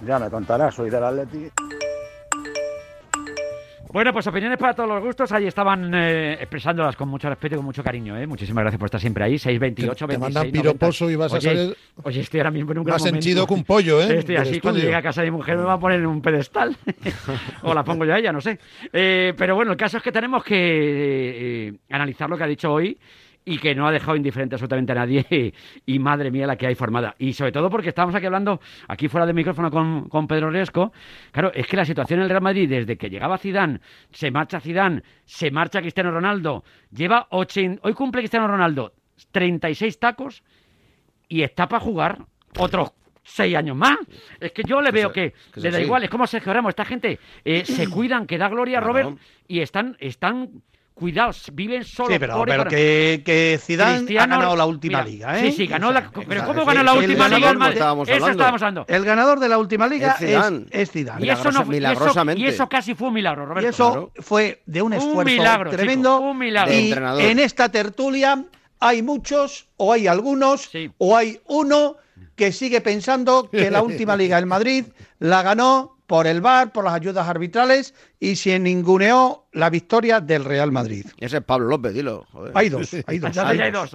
Ya me contarás, soy del Atleti. Bueno, pues opiniones para todos los gustos. Ahí estaban eh, expresándolas con mucho respeto y con mucho cariño. ¿eh? Muchísimas gracias por estar siempre ahí. 628, 26, Te mandan piroposo 90. y vas oye, a salir... Oye, estoy ahora mismo en un gran Más henchido que un pollo, ¿eh? Estoy así. Cuando llegue a casa de mi mujer me va a poner en un pedestal. o la pongo yo a ella, no sé. Eh, pero bueno, el caso es que tenemos que eh, analizar lo que ha dicho hoy y que no ha dejado indiferente absolutamente a nadie. Y madre mía, la que hay formada. Y sobre todo porque estábamos aquí hablando, aquí fuera de micrófono con, con, Pedro Riesco. Claro, es que la situación en el Real Madrid, desde que llegaba Zidane, se marcha Zidane, se marcha Cristiano Ronaldo, lleva 80. Hoy cumple Cristiano Ronaldo 36 tacos y está para jugar otros seis años más. Es que yo le veo que, le da igual, es como Sergio Ramos, esta gente eh, se cuidan, que da gloria a Robert, y están, están Cuidado, viven solo. Sí, pero, pero que, que Zidane Cristiano... ha ganado la última liga, ¿eh? Sí, sí, ganó o sea, la. Pero ¿cómo ganó la última liga el Madrid? Eso estábamos hablando. El ganador de la última liga es Zidane. Y eso no, milagrosamente. Y eso, casi fue un milagro, Roberto. Y eso fue de un esfuerzo un milagro, tremendo. Un milagro. Y en esta tertulia hay muchos, o hay algunos, o hay uno que sigue pensando que la última liga el Madrid la ganó por el VAR, por las ayudas arbitrales y se ninguneó la victoria del Real Madrid. Ese es Pablo López, dilo. Hay dos, hay dos. hay, dos.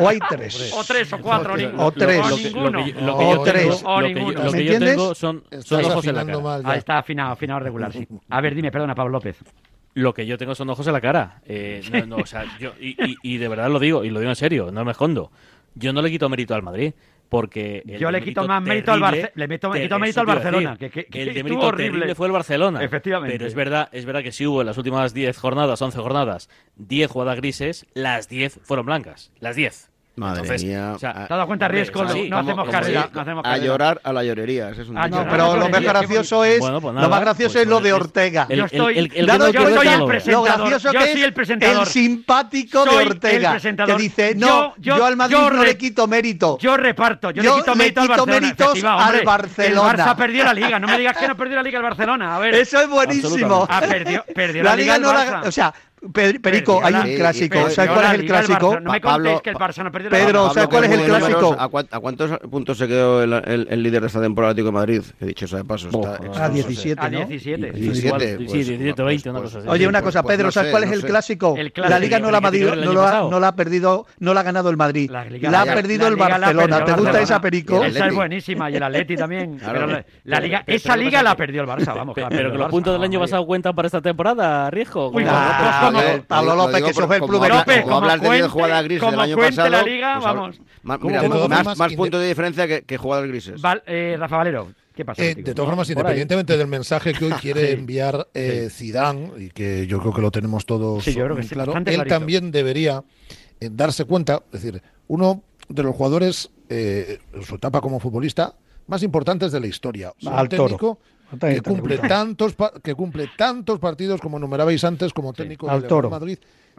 O hay tres. O tres, o cuatro, o, tres. O ninguno. Lo que yo, tengo son, son ojos en la cara. Ahí está afinado, afinado regular, sí. A ver, dime, perdona, Pablo López lo que yo tengo son ojos en la cara. Eh, no, no, o sea, yo, y, y, y, de verdad lo digo, y lo digo en serio, no me escondo. Yo no le quito mérito al Madrid porque... Yo le quito más mérito al Barcelona. Le, meto, quito mérito al Barcelona. Decir, que, que, el de mérito horrible. terrible fue el Barcelona. Efectivamente. Pero es verdad, es verdad que si hubo en las últimas 10 jornadas, 11 jornadas, 10 jugadas grises, las 10 fueron blancas. Las 10. Madre mía. O sea, ah, ¿Te has dado cuenta, riesgo? Sí, no, hacemos carrera, A llorar a la llorería. Pero lo más gracioso pues es, lo, más gracioso es lo de Ortega. El, yo soy el presentador. Lo yo soy el. El simpático de Ortega. que dice, no, yo, al Madrid no le quito mérito. Yo reparto. Yo, le quito mérito quito al Barcelona. Méritos al Barcelona. El Barça perdió la Liga. No me digas que no perdió la Liga el Barcelona. A ver. Eso es buenísimo. Ah, la, Liga, no O sea, Perico, hay un clásico. ¿Sabes cuál es el clásico? No me contéis que el Barça no perdió Pedro, ¿sabes cuál es el clásico? ¿A cuántos puntos se quedó el, líder de esta temporada Atlético de Madrid? He dicho eso de paso. a 17, A 17. 17, pues, sí, 17 20. Pues, pues, Oye, una cosa, Pedro, ¿sabes cuál es el clásico? La Liga no la ha perdido, no la ha ganado el Madrid. La ha perdido el Barcelona. ¿Te gusta esa, Perico? Esa es buenísima y el Atleti también. La Liga, esa Liga la perdió el Barça, vamos. Pero que los puntos del año pasado cuentan para esta temporada, Riesgo. Pablo, López, que sufre el club López. Como hablar de jugada gris del año pasado. la liga, vamos. Mira, más puntos de diferencia que jugadores grises. Eh, Rafa Valero. ¿Qué pasa eh, de todas formas, independientemente del mensaje que hoy quiere enviar eh. Zidane, y que yo creo que lo tenemos todos sí, yo creo que claro, él también debería eh, darse cuenta, es decir, uno de los jugadores en su etapa como futbolista más importantes de la historia. Al toro que cumple, tantos, que cumple tantos partidos como numerabais antes como técnico sí, del Madrid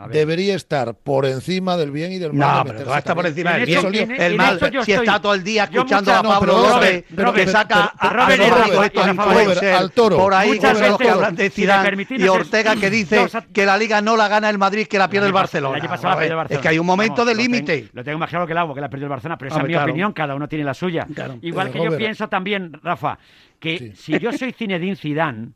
debería estar por encima del bien y del mal. No, pero va a por encima del bien. el mal, si está todo el día escuchando a Pablo López, que saca a Robert al toro. Por ahí que hablan de Zidane y Ortega que dice que la Liga no la gana el Madrid, que la pierde el Barcelona. Es que hay un momento de límite. Lo tengo más claro que el agua, que la perdió el Barcelona, pero esa es mi opinión, cada uno tiene la suya. Igual que yo pienso también, Rafa, que si yo soy Zinedine Zidane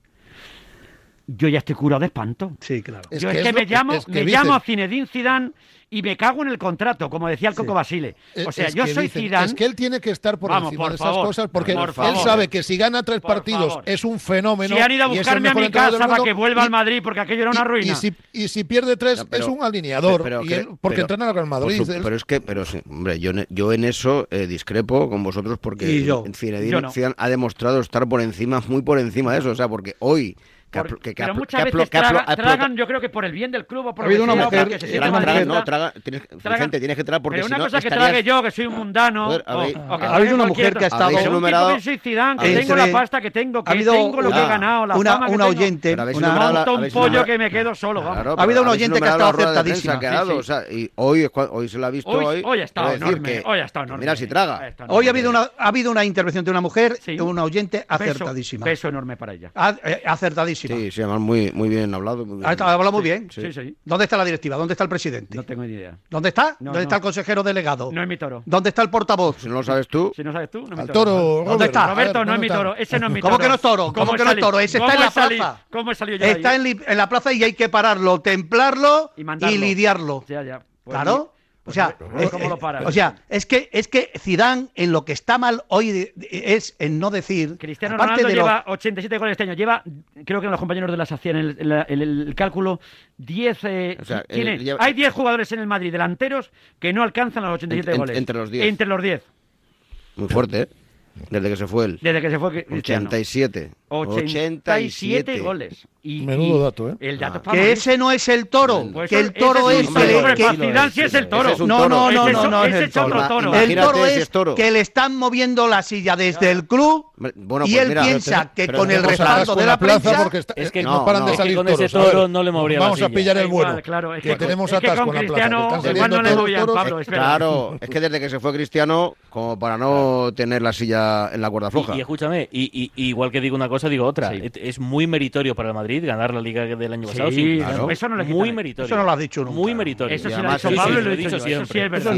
yo ya estoy curado de espanto. Sí, claro. yo es que, me, llamo, me llamo a Zinedine Zidane y me cago en el contrato, como decía el Coco. Basile. Eh, o sea, yo soy dicen, Zidane. Es que él tiene que estar por encima de esas cosas porque por él sabe que si gana tres partidos es un fenómeno. Si han ido a buscarme a mi casa para que vuelva y, al Madrid porque aquello era una ruina. Y si, pierde tres es un alineador pero, pero, y él, porque entrena al Real Madrid. Pero es que, pero sí, hombre, yo, yo en eso eh, discrepo con vosotros porque Zinedine Zidane ha demostrado estar por encima, muy por encima de eso. O sea, porque hoy que que, pero muchas veces traga, tragan, yo creo que por el bien del club o por ha habido una mujer que se traga, traga, no, traga, tienes, Vicente, tienes que tragar porque pero una si no, cosa que estarías... trague yo, que soy un mundano. Ver, o, o que ha habido una mujer que ha estado un numerado, tipo de Zidane, que tengo la pasta que tengo, que ha habido, tengo lo que he ganado, la una, fama que una tengo. oyente, una, un pollo que me quedo solo. Ha habido una oyente que ha estado aceptadísima. Y hoy hoy se la ha visto hoy. Hoy ha estado enorme. Hoy ha estado enorme. Mira si traga. Hoy ha habido una ha habido una intervención de una mujer, una oyente acertadísima. Peso enorme para ella. Acertadísima. Sí, sí, además muy, muy bien hablado. Muy. Ah, ha hablado muy bien. Sí, sí. ¿Dónde está la directiva? ¿Dónde está el presidente? No tengo ni idea. ¿Dónde está? No, ¿Dónde está el consejero delegado? No es mi toro. ¿Dónde está el portavoz? Si no lo sabes tú. Si no sabes tú, no es mi toro. ¿Dónde está? Roberto, no es mi toro. Ese no es mi toro. ¿Cómo que no es toro? ¿Cómo, que no es toro? Ese está en la plaza. ¿Cómo he salido ya? Está en, la plaza y hay que pararlo, templarlo y, lidiarlo. Ya, ya. Pues claro. O sea, es, eh, eh, lo paras? O sea, es que es que Zidane en lo que está mal hoy es en no decir. Cristiano Ronaldo de lleva 87 goles este año. Lleva, creo que los compañeros de la SACIA en el, el cálculo, 10. Eh, o sea, tiene, el, lleva... Hay 10 jugadores en el Madrid delanteros que no alcanzan los 87 en, goles. Entre los 10. Entre los 10. Muy fuerte, ¿eh? Desde que se fue él. Desde que se fue Cristiano. 87. 87, 87 goles. Y, Menudo dato, ¿eh? El dato ah. Que ese no es el toro, pues que el toro es... es el toro. No, no, no, no, no es el toro. El toro es que le están moviendo la silla desde el club bueno, pues y él mira, piensa que con el respaldo de la plaza porque está, es que eh, no, no paran no, de salir con toros, ese toro no le movería vamos la a pillar el vuelo claro, es que, que tenemos es con Cristiano le movían, Pablo, claro es que desde que se fue Cristiano como para no tener la silla en la cuerda floja. Y, escúchame y, igual que digo una cosa digo otra. Es muy meritorio para el Madrid Ganar la liga del año pasado. Eso no lo Muy meritorio. Eso no lo has dicho. Muy meritorio. Eso lo Pablo lo he dicho. Eso sí es verdad.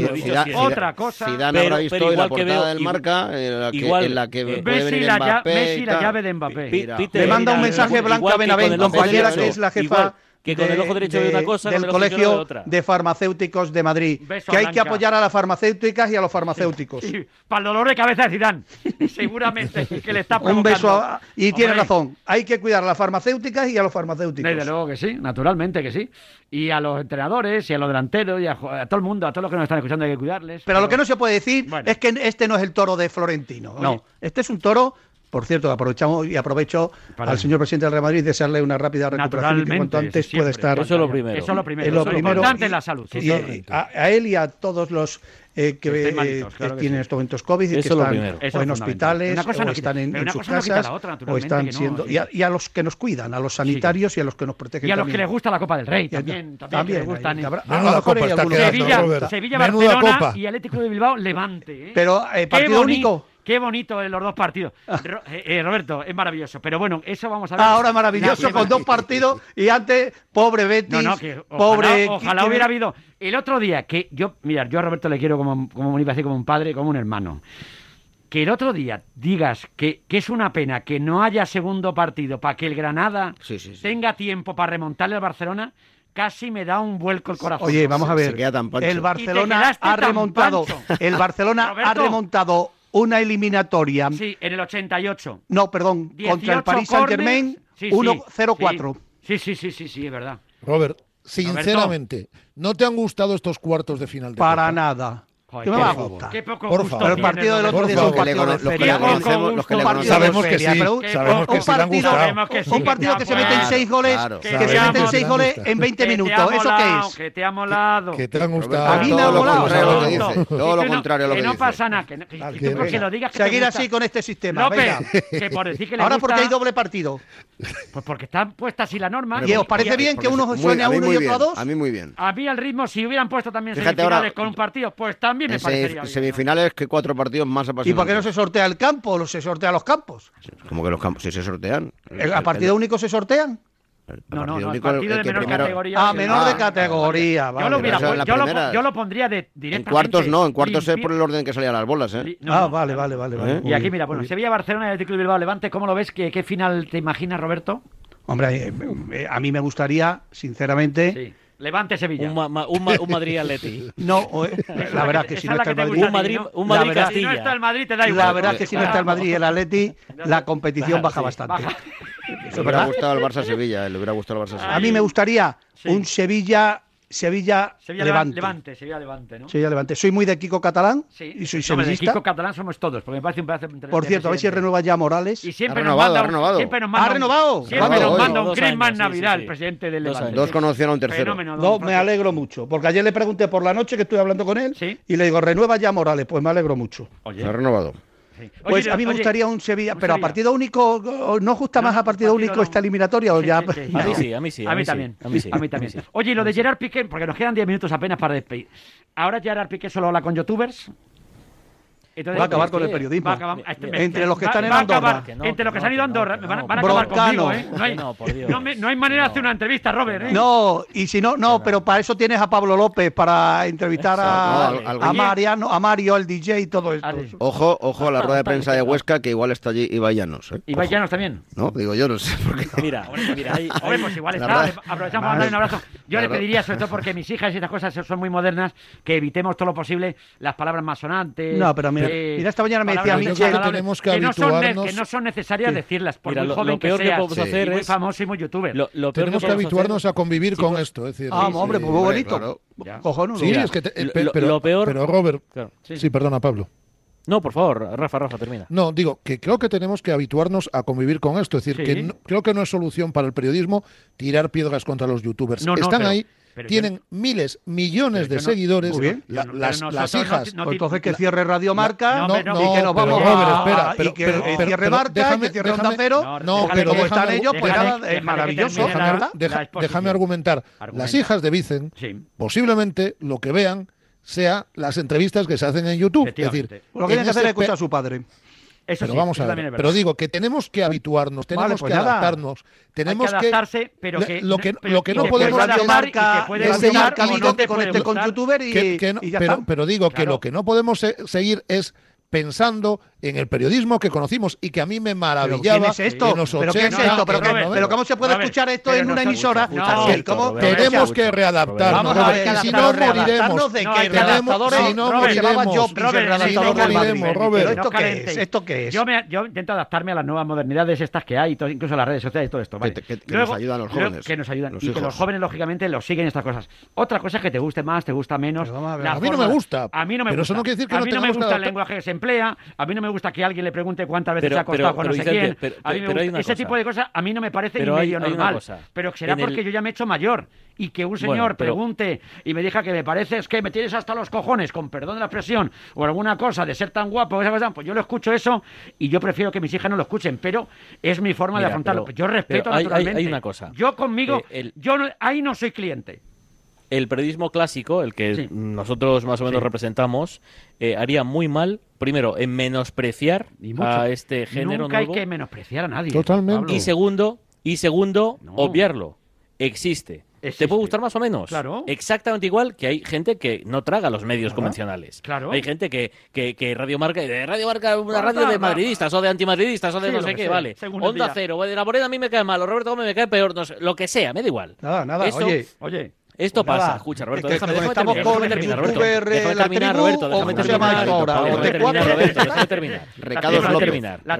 Otra cosa. Zidane habrá visto la portada del Marca en la que puede venir la llave de Mbappé. Le manda un mensaje Blanca Benavente, compañera que es la jefa que con el ojo derecho de, una cosa, del con el ojo colegio de, farmacéuticos de Madrid, que hay que apoyar a las farmacéuticas y a los farmacéuticos. Para el dolor de cabeza de Zidane, seguramente que le está provocando. Un beso a, y tiene razón, hay que cuidar a las farmacéuticas y a los farmacéuticos. Desde luego que sí, naturalmente que sí. Y a los entrenadores y a los delanteros y a, todo el mundo, a todos los que nos están escuchando hay que cuidarles. Pero, lo que no se puede decir es que este no es el toro de Florentino, no, este es un toro por cierto, aprovechamos y aprovecho al señor presidente del Real Madrid desearle una rápida recuperación y que cuanto antes eso pueda estar. Eso es lo primero. Eso es lo primero. Es lo, primero. importante y, la salud. A, él y a todos los eh, eh, que, tienen sí. estos momentos COVID y que están o en hospitales o están en, sus casas no están siendo... Y, a, los que nos cuidan, a los sanitarios y a los que nos protegen Y a los que les gusta la Copa del Rey también. También, Sevilla, Barcelona y Atlético de Bilbao, levante. ¿eh? Pero, ¿partido único? Qué bonito eh, los dos partidos. Ah. Eh, eh, Roberto, es maravilloso. Pero bueno, eso vamos a ver. Ahora maravilloso con dos partidos y antes, pobre Betis, no, no, que ojalá, pobre... Ojalá hubiera habido... El otro día, que yo... Mirad, yo a Roberto le quiero como, como, como un padre, como un hermano que el otro día digas que, que, es una pena que no haya segundo partido para que el Granada tenga tiempo para remontarle al Barcelona, casi me da un vuelco el corazón. Oye, vamos a ver. El Barcelona ha remontado. El Barcelona ha remontado una eliminatoria. Sí, en el 88. No, perdón, contra el Paris Saint-Germain, sí, 1-0-4. Sí. sí, sí, sí, sí, es verdad. Robert, sinceramente, ¿no te han gustado estos cuartos de final? De Para nada. Joder, ¿Qué me va a gustar? Qué poco por gusto favor. el partido del otro día es un partido de feria. Los que le conocemos, sabemos que sí. Sabemos que sí Un partido que se mete en seis goles, que se mete en seis goles en 20 minutos. ¿Eso qué es? Que te ha molado. Que te ha gustado. A mí me ha molado. Todo lo contrario a lo que dice. Que no pasa nada. Que lo digas Seguir así con este sistema. López, que por decir Ahora porque hay doble partido. Pues porque están puestas así la norma. ¿Y os parece bien que uno suene a uno y otro a dos? A mí muy bien. A mí el ritmo, si hubieran puesto también semifinales con partidos, pues también me En parecería semi- bien. semifinales que cuatro partidos más ¿Y apasionantes. por qué no se sortea el campo o se sortea los campos? Como que los campos, si se sortean. ¿El- ¿A partido único se sortean? No, no, no, el el- partido el de menor primero- categoría. Ah, menor de categoría. Yo vale. lo, mira, en pues, la yo, lo, yo lo pondría de, En directamente. cuartos no, en cuartos es por el orden que salían las bolas, ¿eh? No, ah, no. vale, vale, vale. vale. ¿Eh? Y aquí, mira, bueno, Sevilla-Barcelona y el Atlético de Bilbao Levante, ¿cómo lo ves? ¿Qué, qué final te imaginas, Roberto? Hombre, eh, eh, a mí me gustaría, sinceramente. Sí. Levante-Sevilla. Un, ma- ma- un, ma- un Madrid-Atleti. No, o- eh, la verdad que si no está el Madrid. Un Madrid, un la Madrid verdad- Si no Castilla. está el Madrid, te da igual. La verdad que si no está el Madrid y el Atleti, la competición baja bastante. Baja. Le hubiera gustado el Barça-Sevilla, le hubiera gustado el Barça-Sevilla. A mí me gustaría Sevilla, Sevilla Levante. Levante. Sevilla Levante, ¿no? Sevilla Levante. Soy muy de Kiko Catalán sí. y soy sevillista. De Kiko Catalán somos todos, porque me parece un pedazo de Por cierto, a ver si renueva ya Morales. Y siempre ha renovado, nos manda, ha renovado. Siempre nos manda ha renovado. Siempre renovado, nos manda un Griezmann Navidad, sí, sí, el presidente del Levante. Dos conocieron a un tercero. Fenómeno, dos, me alegro mucho, porque ayer le pregunté por la noche que estuve hablando con él y le digo, renueva ya Morales, pues me alegro mucho. Oye. Se ha renovado. Pues a mí me gustaría un Sevilla, pero a partido único, ¿no gusta más a partido, único esta eliminatoria? O ya... Sí, a mí sí, a mí sí. A, a mí, mí también. A mí, a mí. Oye, y lo de Gerard Piqué, porque nos quedan 10 minutos apenas para despedir. Ahora Gerard Piqué solo habla con youtubers, Va a acabar con el periodismo. Este, entre este, los que están en Andorra. No, entre los que han ido a Andorra, van, a acabar conmigo. ¿eh? No, hay, no. Me, hay manera de hacer una entrevista, Robert. ¿eh? No, y si no, no, pero para eso tienes a Pablo López, para entrevistar a, a, Mariano, a Mario, el DJ y todo esto. Ojo, ojo a la rueda de prensa de Huesca, que igual está allí Ibai Llanos. ¿eh? ¿Ibai también? No, digo yo, no sé por qué. Mira, pues mira, ahí, pues igual está. Aprovechamos para darle un abrazo. Yo le pediría, sobre todo porque mis hijas y estas cosas son muy modernas, que evitemos todo lo posible las palabras más sonantes. No, pero a mí mira, mira, esta mañana me decía Michel que, tenemos que, que, no son, que, no son, necesarias decirlas, por mira, muy lo, joven lo peor que, seas, podemos hacer y muy es... famoso y muy youtuber. Lo, lo peor tenemos que, habituarnos hacer... a convivir con esto. Es decir, ah, sí, hombre, pues muy bonito. Cojonudo. Sí, es que eh, pero, lo peor... pero Robert, sí, perdona Pablo. No, por favor, Rafa, Rafa, termina. No, digo que creo que tenemos que habituarnos a convivir con esto. Es decir, sí. que no, creo que no es solución para el periodismo tirar piedras contra los youtubers. No, no, Están pero, ahí. Tienen miles, millones de no, seguidores. Muy bien. La, las, las, hijas. No, pues no, entonces que cierre Radio Marca y que nos vamos a. Y que cierre Marca, que cierre Onda Cero. No, pero como están ellos, pues nada, es maravilloso. Déjame argumentar. Las hijas de Vicen, posiblemente lo que vean sea las entrevistas que se hacen en YouTube. Es decir, lo que tiene que hacer es escuchar a su padre. Eso pero sí, vamos eso a ver. Es pero digo que tenemos que habituarnos, pues tenemos vale, pues que nada. adaptarnos, tenemos Hay que adaptarse, pero que lo que, pero lo que no podemos marca, seguir no te con, este, con youtuber y, que, que no, y ya pero, pero, digo claro. que lo que no podemos seguir es pensando en el periodismo que conocimos y que a mí me maravillaba ¿Pero es esto? en los 80. ¿Pero qué es esto? ¿Pero, Robert, ¿pero cómo se puede escuchar esto en una emisora? No, ¿Cómo? Tenemos que readaptarnos, Robert, que si no moriremos. De tenemos, si no moriremos, si no moriremos, Robert. ¿Esto qué es? ¿Esto qué es? Yo, me, yo intento adaptarme a las nuevas modernidades estas que hay, incluso las redes sociales y todo esto. Vale. Que, que, Luego, que, nos ayudan los jóvenes. Que nos ayudan. Los y hijos. que los jóvenes, lógicamente, los siguen estas cosas. Otra cosa es que te guste más, te gusta menos. A, mí no me gusta. A mí no me gusta. Pero eso no quiere decir que no A mí no me gusta el lenguaje que se a mí no me gusta que alguien le pregunte cuántas veces pero, ha costado pero, con no sé quién. Pero, a mí me gusta, ese tipo de cosas a mí no me parece ni medio normal. Pero será porque yo ya me he hecho mayor y que un señor pregunte y me diga que me parece es que me tienes hasta los cojones, con perdón de la expresión, o alguna cosa de ser tan guapo, pues yo lo escucho eso y yo prefiero que mis hijas no lo escuchen, pero es mi forma de afrontarlo. yo respeto hay, naturalmente. Hay, una cosa. Yo conmigo, eh, yo no, ahí no soy cliente el periodismo clásico, el que nosotros más o menos representamos, eh, haría muy mal primero, en menospreciar a este género Nunca hay que menospreciar a nadie. Totalmente. Y segundo, y segundo obviarlo. Existe. Existe. ¿Te puede gustar más o menos? Claro. Exactamente igual que hay gente que no traga los medios convencionales. Claro. Hay gente que, que, que Radio Marca, de Radio Marca, una radio de madridistas o de antimadridistas o de no sé qué, vale. Onda Cero, de la Morena a mí me cae mal, Roberto Gómez me cae peor, no sé, lo que sea, me da igual. Nada, nada, Eso, oye, oye. Esto pues pasa, escucha, Roberto. Es terminar, con Roberto. Déjame terminar, Roberto. Déjame terminar, Roberto. Déjame terminar. Recados terminar. La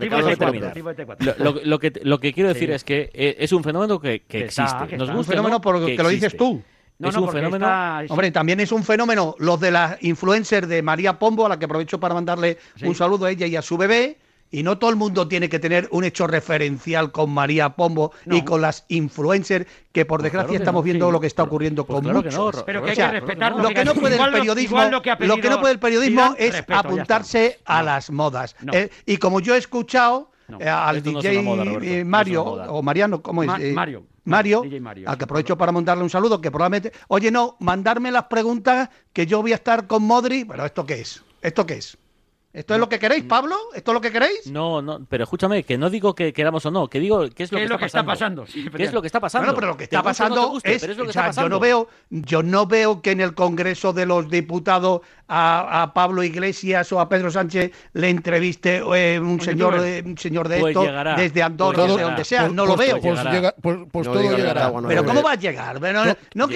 Lo que quiero decir es que eh, es un fenómeno que existe. Nos gusta. Un fenómeno porque lo dices tú. No, es un fenómeno. Hombre, también es un fenómeno los de las influencers de María Pombo, a la que aprovecho para mandarle un saludo a ella y a su bebé. Y no todo el mundo tiene que tener un hecho referencial con María Pombo y con las influencers, que por pues desgracia estamos viendo lo que está pues ocurriendo pues con claro muchos. Pero que hay que respetar lo que no puede el periodismo, lo que, no puede el periodismo es apuntarse a las modas. Eh, y como yo he escuchado eh, al DJ eh, Mario o Mariano, ¿cómo es? Mario. Mario, al que aprovecho para mandarle un saludo, que probablemente, oye, no, mandarme las preguntas que yo voy a estar con Modri, pero ¿esto qué es? ¿Esto qué es? ¿Esto es lo que queréis, Pablo? ¿Esto es lo que queréis? No, no, pero escúchame, que no digo que queramos o no, que digo qué es lo, que, está pasando. ¿Qué es lo que está pasando? Bueno, pero lo que está pasando es, o sea, yo no veo, yo no veo que en el Congreso de los Diputados a, Pablo Iglesias o a Pedro Sánchez le entreviste eh, un señor, eh, un señor de pues esto desde Andorra, desde donde sea, no lo veo. Pues, pues todo llegará. pero ¿cómo va a llegar? No,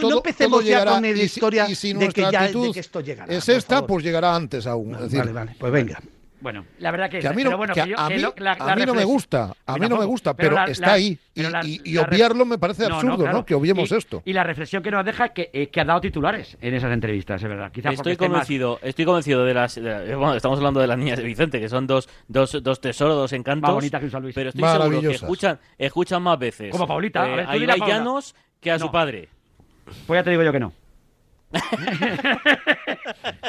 no, empecemos ya con la historia de que ya de que esto llegará. Es esta, pues llegará antes aún. Vale, vale, pues venga. Bueno, la verdad que, que a mí pero no, bueno, que que yo- a que mí, lo- la- a la mí no me gusta, a mí no me gusta, pero, la- está la- ahí. Y, obviarlo me parece No, no, absurdo, ¿no? Que obviemos Y- esto. Y la reflexión que nos deja es que, eh, que ha dado titulares en esas entrevistas, es verdad. Quizá porque Estoy más- convencido, estoy convencido de las. de- bueno, estamos hablando de las niñas de Vicente, que son dos, dos, dos tesoros, dos encantos. Más bonitas que San Luis. Pero estoy seguro que escuchan, escuchan más veces. Como Paulita, a eh, ver, tú a. Llanos que a No. su padre. Pues ya te digo yo que no.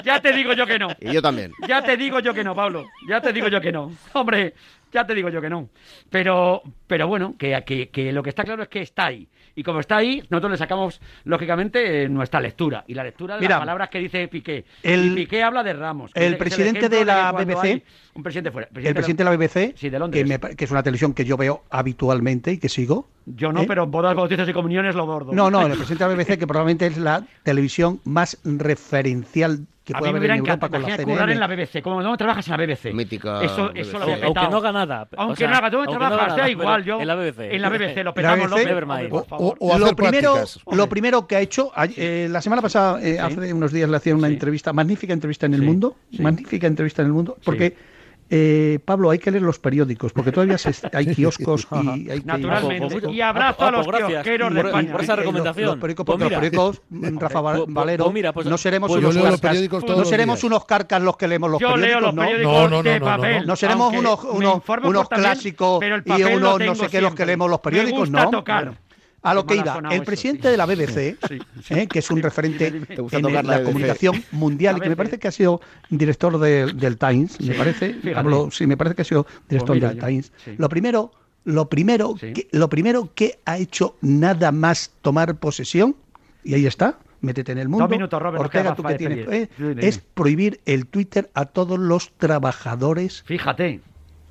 Ya te digo yo que no. Y yo también. Ya te digo yo que no, Pablo. Ya te digo yo que no. Hombre, ya te digo yo que no. Pero, pero bueno, que, que, que lo que está claro es que está ahí. Y como está ahí, nosotros le sacamos, lógicamente, eh, nuestra lectura. Y la lectura de Mira, las palabras que dice Piqué. el- y Piqué habla de Ramos. el es- es presidente de la BBC, Un presidente fuera. El presidente de la BBC, Sí, de Londres. que, me pa- que es una televisión que yo veo habitualmente y que sigo. Yo no, ¿eh? pero bodas, bautizos y comuniones lo bordo. No, no, el presidente de la BBC, que probablemente es la televisión más referencial que a puede mí me haber en hubiera Europa encantado con la CNN. en la BBC. Como no trabajas en la BBC. Mítica Eso, eso lo había Aunque petado. no haga nada. Aunque o sea, no haga, no trabajas, haga da nada, igual. Yo, En la BBC. En la BBC, lo petamos, BBC, López. Nevermind. O- o hacer lo primero, prácticas. lo primero que ha hecho, eh, la semana pasada, eh, hace unos días le hacían una entrevista, magnífica entrevista en el Sí, mundo, sí. magnífica entrevista en el mundo, porque eh, Pablo, hay que leer los periódicos, porque todavía se- hay kioscos y hay que- Naturalmente. Y abrazo a los kiosqueros de España. por esa Eh, los- recomendación. Los, periódicos, Pues mira. los periódicos, Rafa Valero, pues mira, pues- no seremos pues unos los carcas, periódicos no los seremos unos carcas los que leemos los Yo leo periódicos, los ¿no? periódicos No, no, de no, no, no. papel. No seremos unos, unos, unos clásicos y unos no sé qué los que leemos los periódicos, Me gusta ¿no? A lo que iba, el eso, presidente sí. de la BBC, Sí, ¿eh? que es un referente ¿Te gusta en la comunicación mundial y que me parece que ha sido director del, del Times, me parece, fíjate. hablo- sí, me parece que ha sido director mira, del yo- Times. sí. Lo primero, lo primero, Sí. que, lo primero que ha hecho nada más tomar posesión y ahí está. Métete en el mundo. minutos, Robert, nos Ortega, tú que tienes, eh, Dime, dime. es prohibir el Twitter a todos los trabajadores. Fíjate,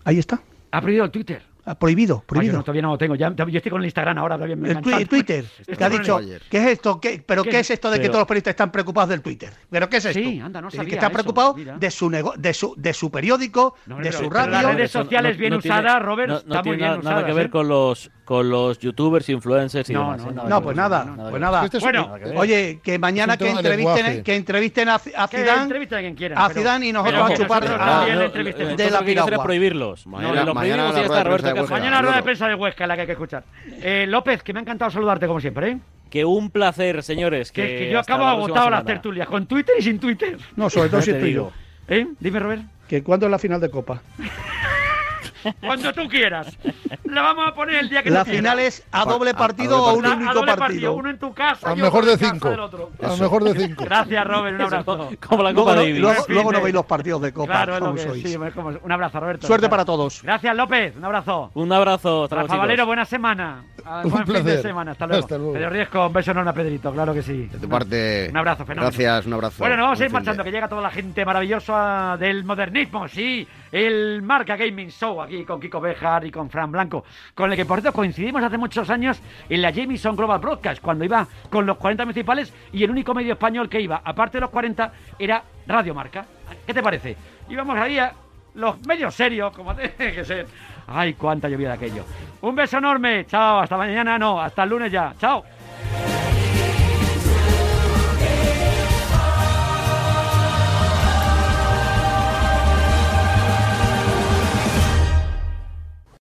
Ahí está. ha prohibido el Twitter. Ah, Prohibido, Ay, yo prohibido. no, todavía no lo tengo. Ya, yo estoy con el Instagram ahora. También me El, twi- el Twitter, Estoy que ha el- dicho. ¿qué es esto? ¿Qué- ¿Pero ¿Qué? qué es esto de que Pero- todos los periodistas están preocupados del Twitter? ¿Pero qué es esto? Sí, anda, no sabía que estar eso, preocupado mira. de su, nego- de su de su periódico, No, de pero- su radio. las redes sociales bien usadas, Robert, no, está muy bien nada, que ver ¿eh? con los con los youtubers, influencers y No, demás. no, ¿eh? no, que pues nada, Nada pues que nada. Bueno, que. Oye, que mañana que entrevisten, que entrevisten a, a Que Zidane, entrevisten a quien quiera. a pero- Zidane y nosotros pero a que chupar de la lo que quiero hacer es piragua. prohibirlos. Mañana- lo mañana prohibimos y la rueda de Huesca. Mañana rueda de prensa de Huesca, la que hay que escuchar. Eh, López, que me ha encantado saludarte como siempre, ¿eh? Que un placer, señores. Que, Que, que yo acabo la agotado las tertulias, con Twitter y sin Twitter. No, sobre todo Ya si te estoy yo. digo. ¿Eh? Dime, Robert. Que cuándo es la final de Copa. Cuando tú quieras. La vamos a poner el día que La tú quieras. final es a doble a partido doble o un La- a único doble partido. Uno en tu casa. Al y mejor de cinco. otro. Al mejor de cinco. Gracias, Robert. Un Eso, abrazo. Como la Luego, Copa luego- fin, luego no veis los partidos de Copa. Claro, lo ¿Cómo que sois? sí, como- un abrazo, Roberto. Suerte para todos. Gracias, López. Un abrazo. Un abrazo. Hasta luego, Rafa. Valero, buena semana. Un Buen fin de placer. semana. Hasta luego. Hasta luego. Pedro Riesco, un beso enorme a Pedrito, claro que sí. De tu parte. Un abrazo, fenómeno. Gracias, un abrazo. Bueno, nos vamos a ir marchando, que llega toda la gente maravillosa del modernismo, sí, el Marca Gaming Show aquí con Kiko Bejar y con Fran Blanco, con el que por cierto coincidimos hace muchos años en la Jameson Global Broadcast, cuando iba con los 40 municipales y el único medio español que iba, aparte de los 40, era Radio Marca. ¿Qué te parece? Íbamos ahí a los medios serios, como tiene que ser. Ay, cuánta lluvia de aquello. Un beso enorme, chao, hasta mañana, no, hasta el lunes ya, chao.